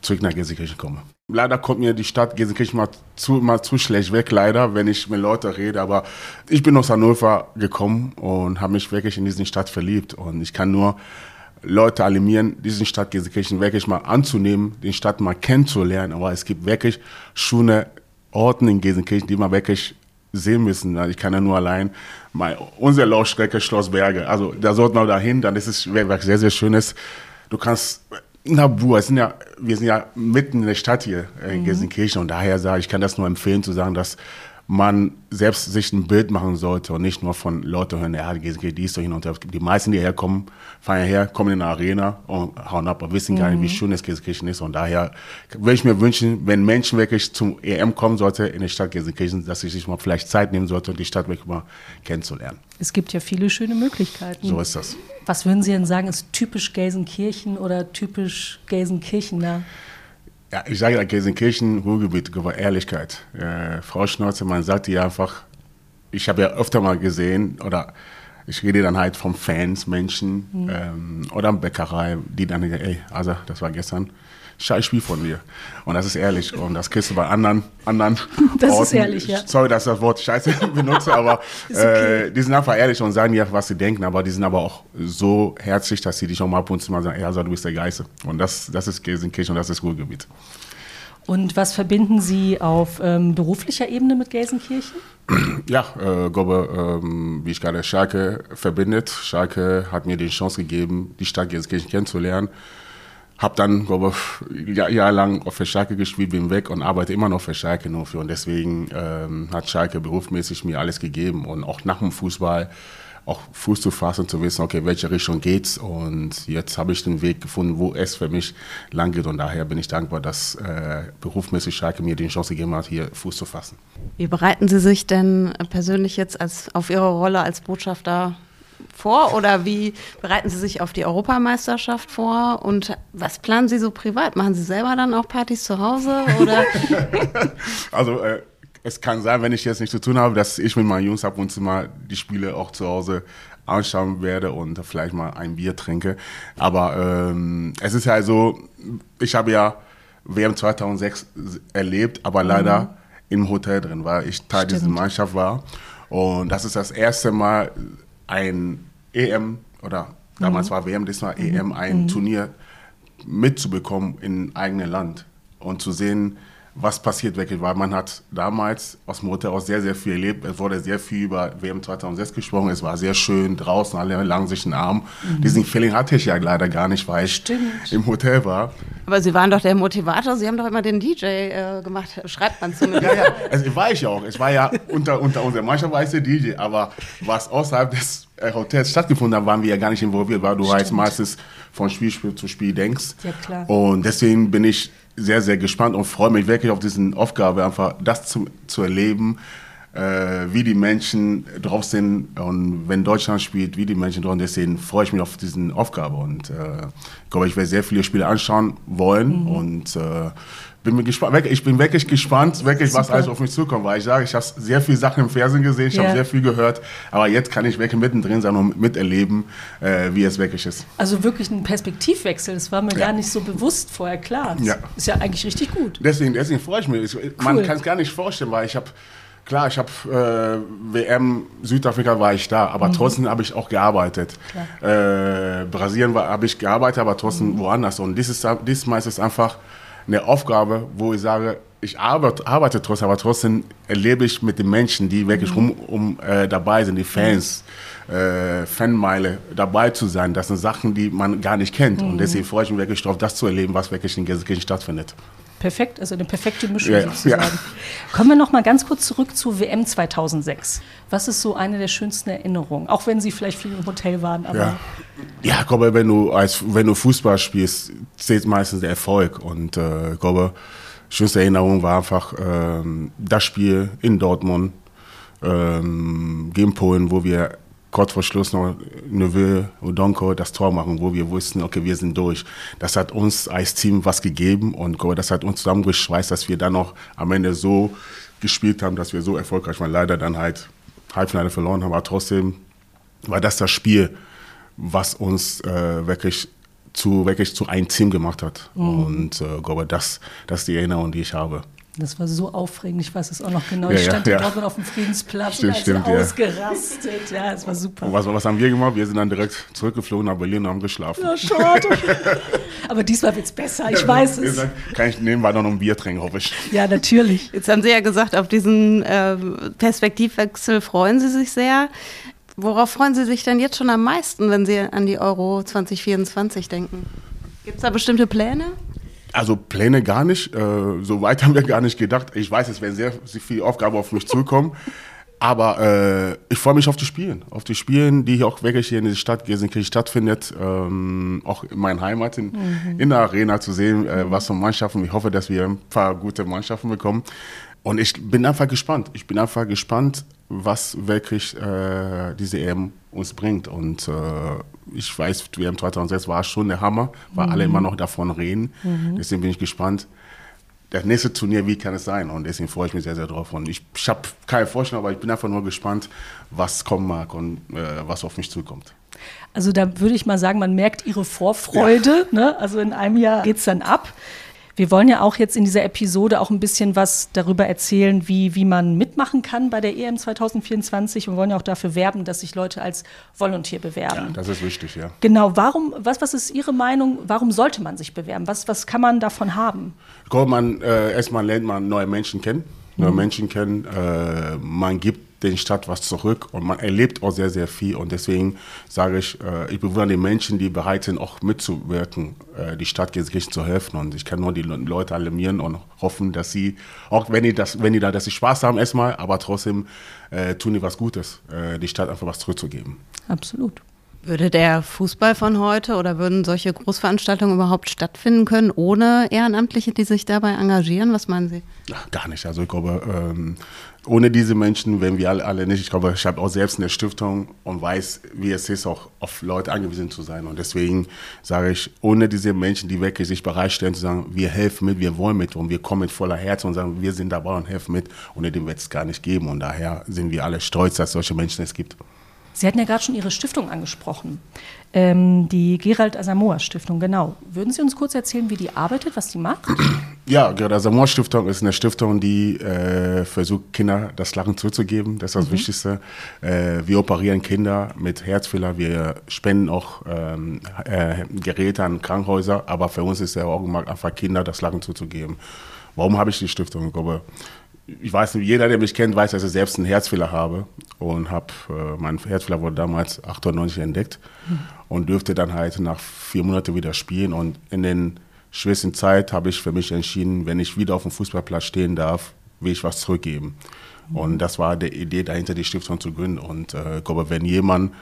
zurück nach Gelsenkirchen komme. Leider kommt mir die Stadt Gelsenkirchen mal zu, mal zu schlecht weg, leider, wenn ich mit Leuten rede. Aber ich bin aus Hannover gekommen und habe mich wirklich in diese Stadt verliebt. Und ich kann nur Leute animieren, diesen Stadt Gelsenkirchen wirklich mal anzunehmen, den Stadt mal kennenzulernen. Aber es gibt wirklich schöne Orte in Gelsenkirchen, die man wirklich sehen müssen. Also ich kann ja nur allein mal unsere Laufstrecke Schloss Berge. Also da sollten wir dahin, dann ist es wirklich sehr, sehr schönes. Du kannst Nabu, es sind ja, wir sind ja mitten in der Stadt hier äh, in Gelsenkirchen und daher sage ich, kann das nur empfehlen zu sagen, dass man selbst sich ein Bild machen sollte und nicht nur von Leuten hören, ja, die geht dies so hin und her. Die meisten, die herkommen, fahren her, kommen in eine Arena und hauen ab, aber wissen gar nicht, wie schön es Gelsenkirchen ist. Und daher würde ich mir wünschen, wenn Menschen wirklich zum EM kommen sollte in der Stadt Gelsenkirchen, dass sie sich mal vielleicht Zeit nehmen sollte, die Stadt wirklich mal kennenzulernen. Es gibt ja viele schöne Möglichkeiten. So ist das. Was würden Sie denn sagen, ist typisch Gelsenkirchen oder typisch Gelsenkirchener? Ja, ich sage ja, Gelsenkirchen, Ruhrgebiet, über Ehrlichkeit. Äh, Frau Schnauze, man sagt ihr einfach, ich habe ja öfter mal gesehen, oder ich rede dann halt von Fans, Menschen mhm. ähm, oder Bäckerei, die dann, ey, also das war gestern, scheiß Spiel von mir. Und das ist ehrlich. Und das kriegst du bei anderen, anderen das Orten. ist ehrlich, ja. Sorry, dass ich das Wort Scheiße benutze, aber okay. äh, die sind einfach ehrlich und sagen ja, was sie denken, aber die sind aber auch so herzlich, dass sie dich auch mal ab und zu mal sagen, ja, du bist der Geiste. Und das, das ist Gelsenkirchen und das ist Ruhrgebiet. Und was verbinden Sie auf ähm, beruflicher Ebene mit Gelsenkirchen? Ja, äh, glaube, ähm, wie ich gerade Schalke verbindet. Schalke hat mir die Chance gegeben, die Stadt Gelsenkirchen kennenzulernen. Hab dann, glaube ich, jahrelang auf der Schalke gespielt, bin weg und arbeite immer noch für Schalke nur für. Und deswegen ähm, hat Schalke berufsmäßig mir alles gegeben. Und auch nach dem Fußball auch Fuß zu fassen, zu wissen, okay, welche Richtung geht's. Und jetzt habe ich den Weg gefunden, wo es für mich lang geht. Und daher bin ich dankbar, dass äh, berufsmäßig Schalke mir die Chance gegeben hat, hier Fuß zu fassen. Wie bereiten Sie sich denn persönlich jetzt als, auf Ihre Rolle als Botschafter vor oder wie bereiten Sie sich auf die Europameisterschaft vor und was planen Sie so privat? Machen Sie selber dann auch Partys zu Hause oder? also äh, es kann sein, wenn ich jetzt nichts zu tun habe, dass ich mit meinen Jungs ab und zu mal die Spiele auch zu Hause anschauen werde und vielleicht mal ein Bier trinke. Aber ähm, es ist ja so, ich habe ja WM 2006 erlebt, aber leider mhm. im Hotel drin, weil ich Teil Stimmt. dieser Mannschaft war. Und das ist das erste Mal ein EM oder damals mhm. war WM, das war EM, ein mhm. Turnier mitzubekommen in eigenem Land und zu sehen, was passiert wirklich, weil man hat damals aus dem Hotel aus sehr, sehr viel erlebt. Es wurde sehr viel über WM 2006 gesprochen. Es war sehr schön draußen, alle lagen sich in den Arm. Mhm. Diesen Feeling hatte ich ja leider gar nicht, weil ich Stimmt. im Hotel war. Aber Sie waren doch der Motivator. Sie haben doch immer den DJ äh, gemacht, schreibt man zumindest. ja, ja, also, war ich ja auch. Ich war ja unter, unter unserer Mannschaft war ich der DJ, aber was außerhalb des äh, Hotels stattgefunden hat, waren wir ja gar nicht involviert, weil du Stimmt. halt meistens von Spielspiel zu Spiel denkst. Ja, klar. Und deswegen bin ich sehr, sehr gespannt und freue mich wirklich auf diese Aufgabe, einfach das zu, zu erleben, äh, wie die Menschen drauf sind und wenn Deutschland spielt, wie die Menschen drauf sind. Deswegen freue ich mich auf diese Aufgabe und äh, ich glaube, ich werde sehr viele Spiele anschauen wollen mhm. und äh, bin mir gespannt. Ich bin wirklich gespannt, wirklich, was alles auf mich zukommt, weil ich sage, ich habe sehr viele Sachen im Fernsehen gesehen, ich ja. habe sehr viel gehört, aber jetzt kann ich wirklich mittendrin sein und miterleben, äh, wie es wirklich ist. Also wirklich ein Perspektivwechsel, das war mir ja. gar nicht so bewusst vorher klar. Das ja. ist ja eigentlich richtig gut. Deswegen, deswegen freue ich mich. Cool. Man kann es gar nicht vorstellen, weil ich habe Klar, ich habe äh, WM Südafrika war ich da, aber mhm. trotzdem habe ich auch gearbeitet. Äh, Brasilien habe ich gearbeitet, aber trotzdem mhm. woanders. Und dieses, dieses meistens einfach eine Aufgabe, wo ich sage, ich arbeite, arbeite trotzdem, aber trotzdem erlebe ich mit den Menschen, die wirklich mhm. um, um äh, dabei sind, die Fans, äh, Fanmeile dabei zu sein. Das sind Sachen, die man gar nicht kennt. Mhm. Und deswegen freue ich mich wirklich darauf, das zu erleben, was wirklich in Gelsenkirchen stattfindet. Perfekt, also eine perfekte Mischung ja, sozusagen. Ja. Kommen wir noch mal ganz kurz zurück zu WM 2006. Was ist so eine der schönsten Erinnerungen? Auch wenn Sie vielleicht viel im Hotel waren, aber. Ja, ja ich glaube, wenn du, als, wenn du Fußball spielst, zählt meistens der Erfolg. Und äh, ich glaube, schönste Erinnerung war einfach ähm, das Spiel in Dortmund ähm, gegen Polen, wo wir kurz vor Schluss noch Neveu Donko das Tor machen, wo wir wussten, okay, wir sind durch. Das hat uns als Team was gegeben und das hat uns zusammengeschweißt, dass wir dann noch am Ende so gespielt haben, dass wir so erfolgreich waren. Leider dann halt Halbfinale verloren haben, aber trotzdem war das das Spiel, was uns äh, wirklich zu wirklich zu einem Team gemacht hat. Mhm. Und äh, glaube, das, das ist die Erinnerung, die ich habe. Das war so aufregend, ich weiß es auch noch genau. Ja, ich stand ja, ja. Dortmund auf dem Friedensplatz stimmt, und stimmt, ausgerastet. Ja, es war super. Und was, was haben wir gemacht? Wir sind dann direkt zurückgeflogen nach Berlin und haben geschlafen. Ja, schade. Aber diesmal wird es besser, ich weiß es. Kann ich nebenbei noch ein Bier trinken, hoffe ich. Ja, natürlich. Jetzt haben Sie ja gesagt, auf diesen äh, Perspektivwechsel freuen Sie sich sehr. Worauf freuen Sie sich denn jetzt schon am meisten, wenn Sie an die Euro 2024 denken? Gibt es da bestimmte Pläne? Also Pläne gar nicht. Äh, so weit haben wir gar nicht gedacht. Ich weiß, es werden sehr, sehr viele Aufgaben auf mich zukommen. Aber äh, ich freue mich auf die Spielen, auf die Spielen, die hier auch wirklich hier in der Stadt Gelsenkirchen stattfindet, ähm, auch in meiner Heimat in, mhm. in der Arena zu sehen, äh, was für Mannschaften. Ich hoffe, dass wir ein paar gute Mannschaften bekommen. Und ich bin einfach gespannt. Ich bin einfach gespannt, was wirklich äh, diese EM uns bringt. Und äh, ich weiß, die EM 2006 war schon der Hammer, weil mhm. alle immer noch davon reden. Mhm. Deswegen bin ich gespannt, das nächste Turnier, wie kann es sein? Und deswegen freue ich mich sehr, sehr drauf. Und ich, ich habe keine Vorstellung, aber ich bin einfach nur gespannt, was kommen mag und äh, was auf mich zukommt. Also da würde ich mal sagen, man merkt ihre Vorfreude. Ja. Ne? Also in einem Jahr geht es dann ab. Wir wollen ja auch jetzt in dieser Episode auch ein bisschen was darüber erzählen, wie, wie man mitmachen kann bei der EM 2024 und wollen ja auch dafür werben, dass sich Leute als Volontär bewerben. Ja, das ist wichtig, ja. Genau, warum, was, was ist Ihre Meinung, warum sollte man sich bewerben? Was, was kann man davon haben? Ich glaube, man, äh, erstmal lernt man neue Menschen kennen, neue mhm. Menschen kennen, äh, man gibt den Stadt was zurück und man erlebt auch sehr, sehr viel. Und deswegen sage ich, äh, ich bewundere die Menschen, die bereit sind, auch mitzuwirken, äh, die Stadt Gelsenkirchen zu helfen. Und ich kann nur die Leute alarmieren und hoffen, dass sie, auch wenn die, das, wenn die da, dass sie Spaß haben erstmal, aber trotzdem äh, tun die was Gutes, äh, die Stadt einfach was zurückzugeben. Absolut. Würde der Fußball von heute oder würden solche Großveranstaltungen überhaupt stattfinden können ohne Ehrenamtliche, die sich dabei engagieren? Was meinen Sie? Ja, gar nicht. Also ich glaube, ähm, ohne diese Menschen wären wir alle, alle nicht. Ich glaube, ich habe auch selbst eine Stiftung und weiß, wie es ist, auch auf Leute angewiesen zu sein. Und deswegen sage ich, ohne diese Menschen, die wirklich sich bereitstellen, zu sagen, wir helfen mit, wir wollen mit und wir kommen mit voller Herz und sagen, wir sind dabei und helfen mit, ohne dem wird es gar nicht geben. Und daher sind wir alle stolz, dass es solche Menschen es gibt. Sie hatten ja gerade schon Ihre Stiftung angesprochen, ähm, die Gerald Asamoah Stiftung, genau. Würden Sie uns kurz erzählen, wie die arbeitet, was die macht? Ja, Gerald Asamoah Stiftung ist eine Stiftung, die äh, versucht, Kinder das Lachen zuzugeben. Das ist das mhm. Wichtigste. Äh, wir operieren Kinder mit Herzfehler, wir spenden auch ähm, äh, Geräte an Krankenhäuser, aber für uns ist der Augenmerk einfach Kinder das Lachen zuzugeben. Warum habe ich die Stiftung? Ich glaube, ich weiß nicht, jeder, der mich kennt, weiß, dass ich selbst einen Herzfehler habe und habe, äh, mein Herzfehler wurde damals 98 entdeckt mhm. Und dürfte dann halt nach vier Monaten wieder spielen und in den schwersten Zeit habe ich für mich entschieden, wenn ich wieder auf dem Fußballplatz stehen darf, will ich was zurückgeben. Und das war die Idee dahinter, die Stiftung zu gründen. Und äh, ich glaube, wenn jemand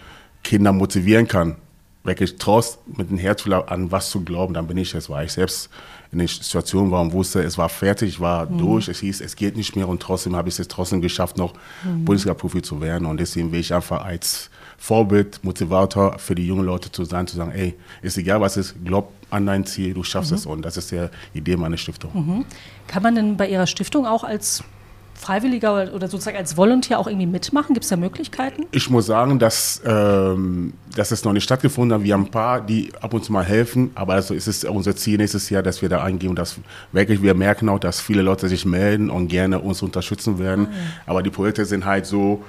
Kinder motivieren kann, wirklich traust, mit dem Herzfehler an was zu glauben, dann bin ich es. Weil ich selbst in der Situation war und wusste, es war fertig, ich war mhm. durch, es hieß, es geht nicht mehr und trotzdem habe ich es trotzdem geschafft, noch mhm. Bundesliga-Profi zu werden. Und deswegen will ich einfach als Vorbild, Motivator für die jungen Leute zu sein, zu sagen, ey, ist egal was ist, glaub an dein Ziel, du schaffst mhm. es. Und das ist die Idee meiner Stiftung. Mhm. Kann man denn bei Ihrer Stiftung auch als Freiwilliger oder sozusagen als Volontär auch irgendwie mitmachen? Gibt es da Möglichkeiten? Ich muss sagen, dass, ähm, dass es noch nicht stattgefunden hat. Wir haben ein paar, die ab und zu mal helfen, aber also ist es unser Ziel nächstes Jahr, dass wir da eingehen und dass wirklich wir merken auch, dass viele Leute sich melden und gerne uns unterstützen werden. Ja. Aber die Projekte sind halt so,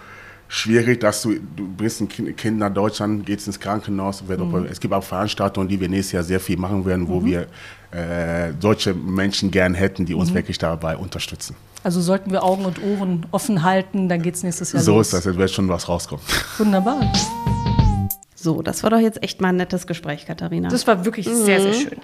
schwierig, dass du, du bringst ein Kind nach Deutschland, gehst ins Krankenhaus. Mhm. Es gibt auch Veranstaltungen, die wir nächstes Jahr sehr viel machen werden, wo mhm. wir äh, solche Menschen gern hätten, die uns mhm. wirklich dabei unterstützen. Also sollten wir Augen und Ohren offen halten, dann geht es nächstes Jahr so los. So ist das, es wird schon was rauskommen. Wunderbar. So, das war doch jetzt echt mal ein nettes Gespräch, Katharina. Das war wirklich mhm. sehr, sehr schön.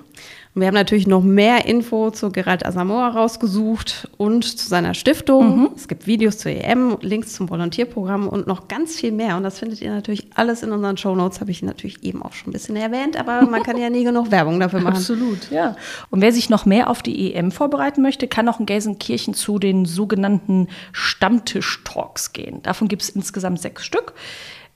Und wir haben natürlich noch mehr Info zu Gerald Asamoah rausgesucht und zu seiner Stiftung. Mhm. Es gibt Videos zur EM, Links zum Volontierprogramm und noch ganz viel mehr. Und das findet ihr natürlich alles in unseren Shownotes, habe ich natürlich eben auch schon ein bisschen erwähnt, aber man kann ja nie genug Werbung dafür machen. Absolut, ja. Und wer sich noch mehr auf die EM vorbereiten möchte, kann auch in Gelsenkirchen zu den sogenannten Stammtisch-Talks gehen. Davon gibt es insgesamt sechs Stück.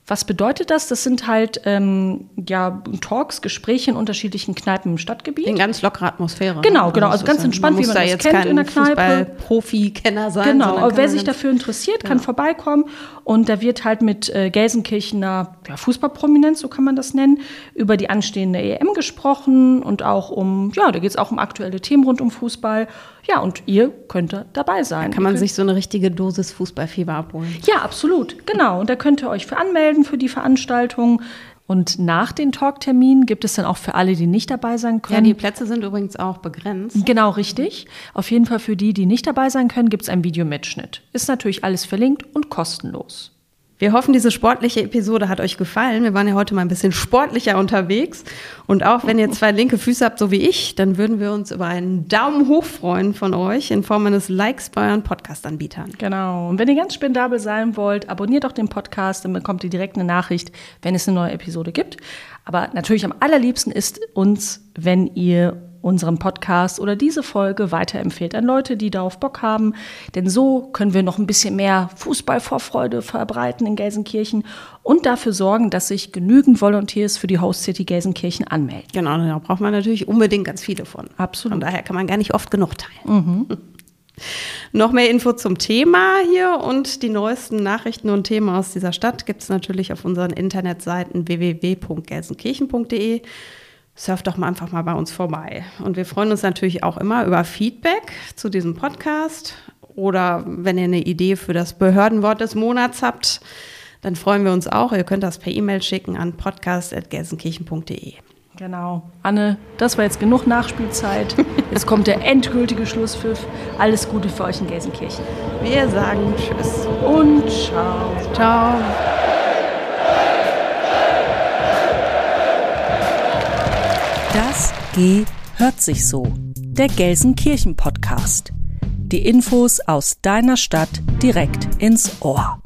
Was bedeutet das? Das sind halt ähm, ja, Talks, Gespräche in unterschiedlichen Kneipen im Stadtgebiet. In ganz lockerer Atmosphäre. Genau, genau. Also ganz entspannt, wie man da das kennt in der Kneipe. Profi-Kenner sein. Genau, aber wer sich dafür interessiert, kann ja. vorbeikommen. Und da wird halt mit äh, Gelsenkirchener ja, Fußballprominenz, so kann man das nennen, über die anstehende EM gesprochen und auch um, ja, da geht es auch um aktuelle Themen rund um Fußball. Ja, und ihr könnt dabei sein. Da kann man sich so eine richtige Dosis Fußballfieber abholen. Ja, absolut, genau. Und da könnt ihr euch für anmelden für die Veranstaltung. Und nach den Talkterminen gibt es dann auch für alle, die nicht dabei sein können. Ja, die Plätze sind übrigens auch begrenzt. Genau, richtig. Auf jeden Fall für die, die nicht dabei sein können, gibt es einen Videomitschnitt. Ist natürlich alles verlinkt und kostenlos. Wir hoffen, diese sportliche Episode hat euch gefallen. Wir waren ja heute mal ein bisschen sportlicher unterwegs. Und auch wenn ihr zwei linke Füße habt, so wie ich, dann würden wir uns über einen Daumen hoch freuen von euch in Form eines Likes bei euren Podcast-Anbietern. Genau. Und wenn ihr ganz spendabel sein wollt, abonniert doch den Podcast, dann bekommt ihr direkt eine Nachricht, wenn es eine neue Episode gibt. Aber natürlich am allerliebsten ist uns, wenn ihr unseren Podcast oder diese Folge weiterempfehlt an Leute, die darauf Bock haben. Denn so können wir noch ein bisschen mehr Fußballvorfreude verbreiten in Gelsenkirchen und dafür sorgen, dass sich genügend Volunteers für die Host City Gelsenkirchen anmelden. Genau, da braucht man natürlich unbedingt ganz viele von. Absolut. Von daher kann man gar nicht oft genug teilen. Mhm. Noch mehr Info zum Thema hier und die neuesten Nachrichten und Themen aus dieser Stadt gibt es natürlich auf unseren Internetseiten www.gelsenkirchen.de surft doch mal einfach mal bei uns vorbei. Und wir freuen uns natürlich auch immer über Feedback zu diesem Podcast oder wenn ihr eine Idee für das Behördenwort des Monats habt, dann freuen wir uns auch. Ihr könnt das per E-Mail schicken an podcast.gelsenkirchen.de. Genau. Anne, das war jetzt genug Nachspielzeit. Jetzt kommt der endgültige Schlusspfiff. Alles Gute für euch in Gelsenkirchen. Wir sagen Tschüss und Ciao. Ciao. Das G hört sich so. Der Gelsenkirchen Podcast. Die Infos aus deiner Stadt direkt ins Ohr.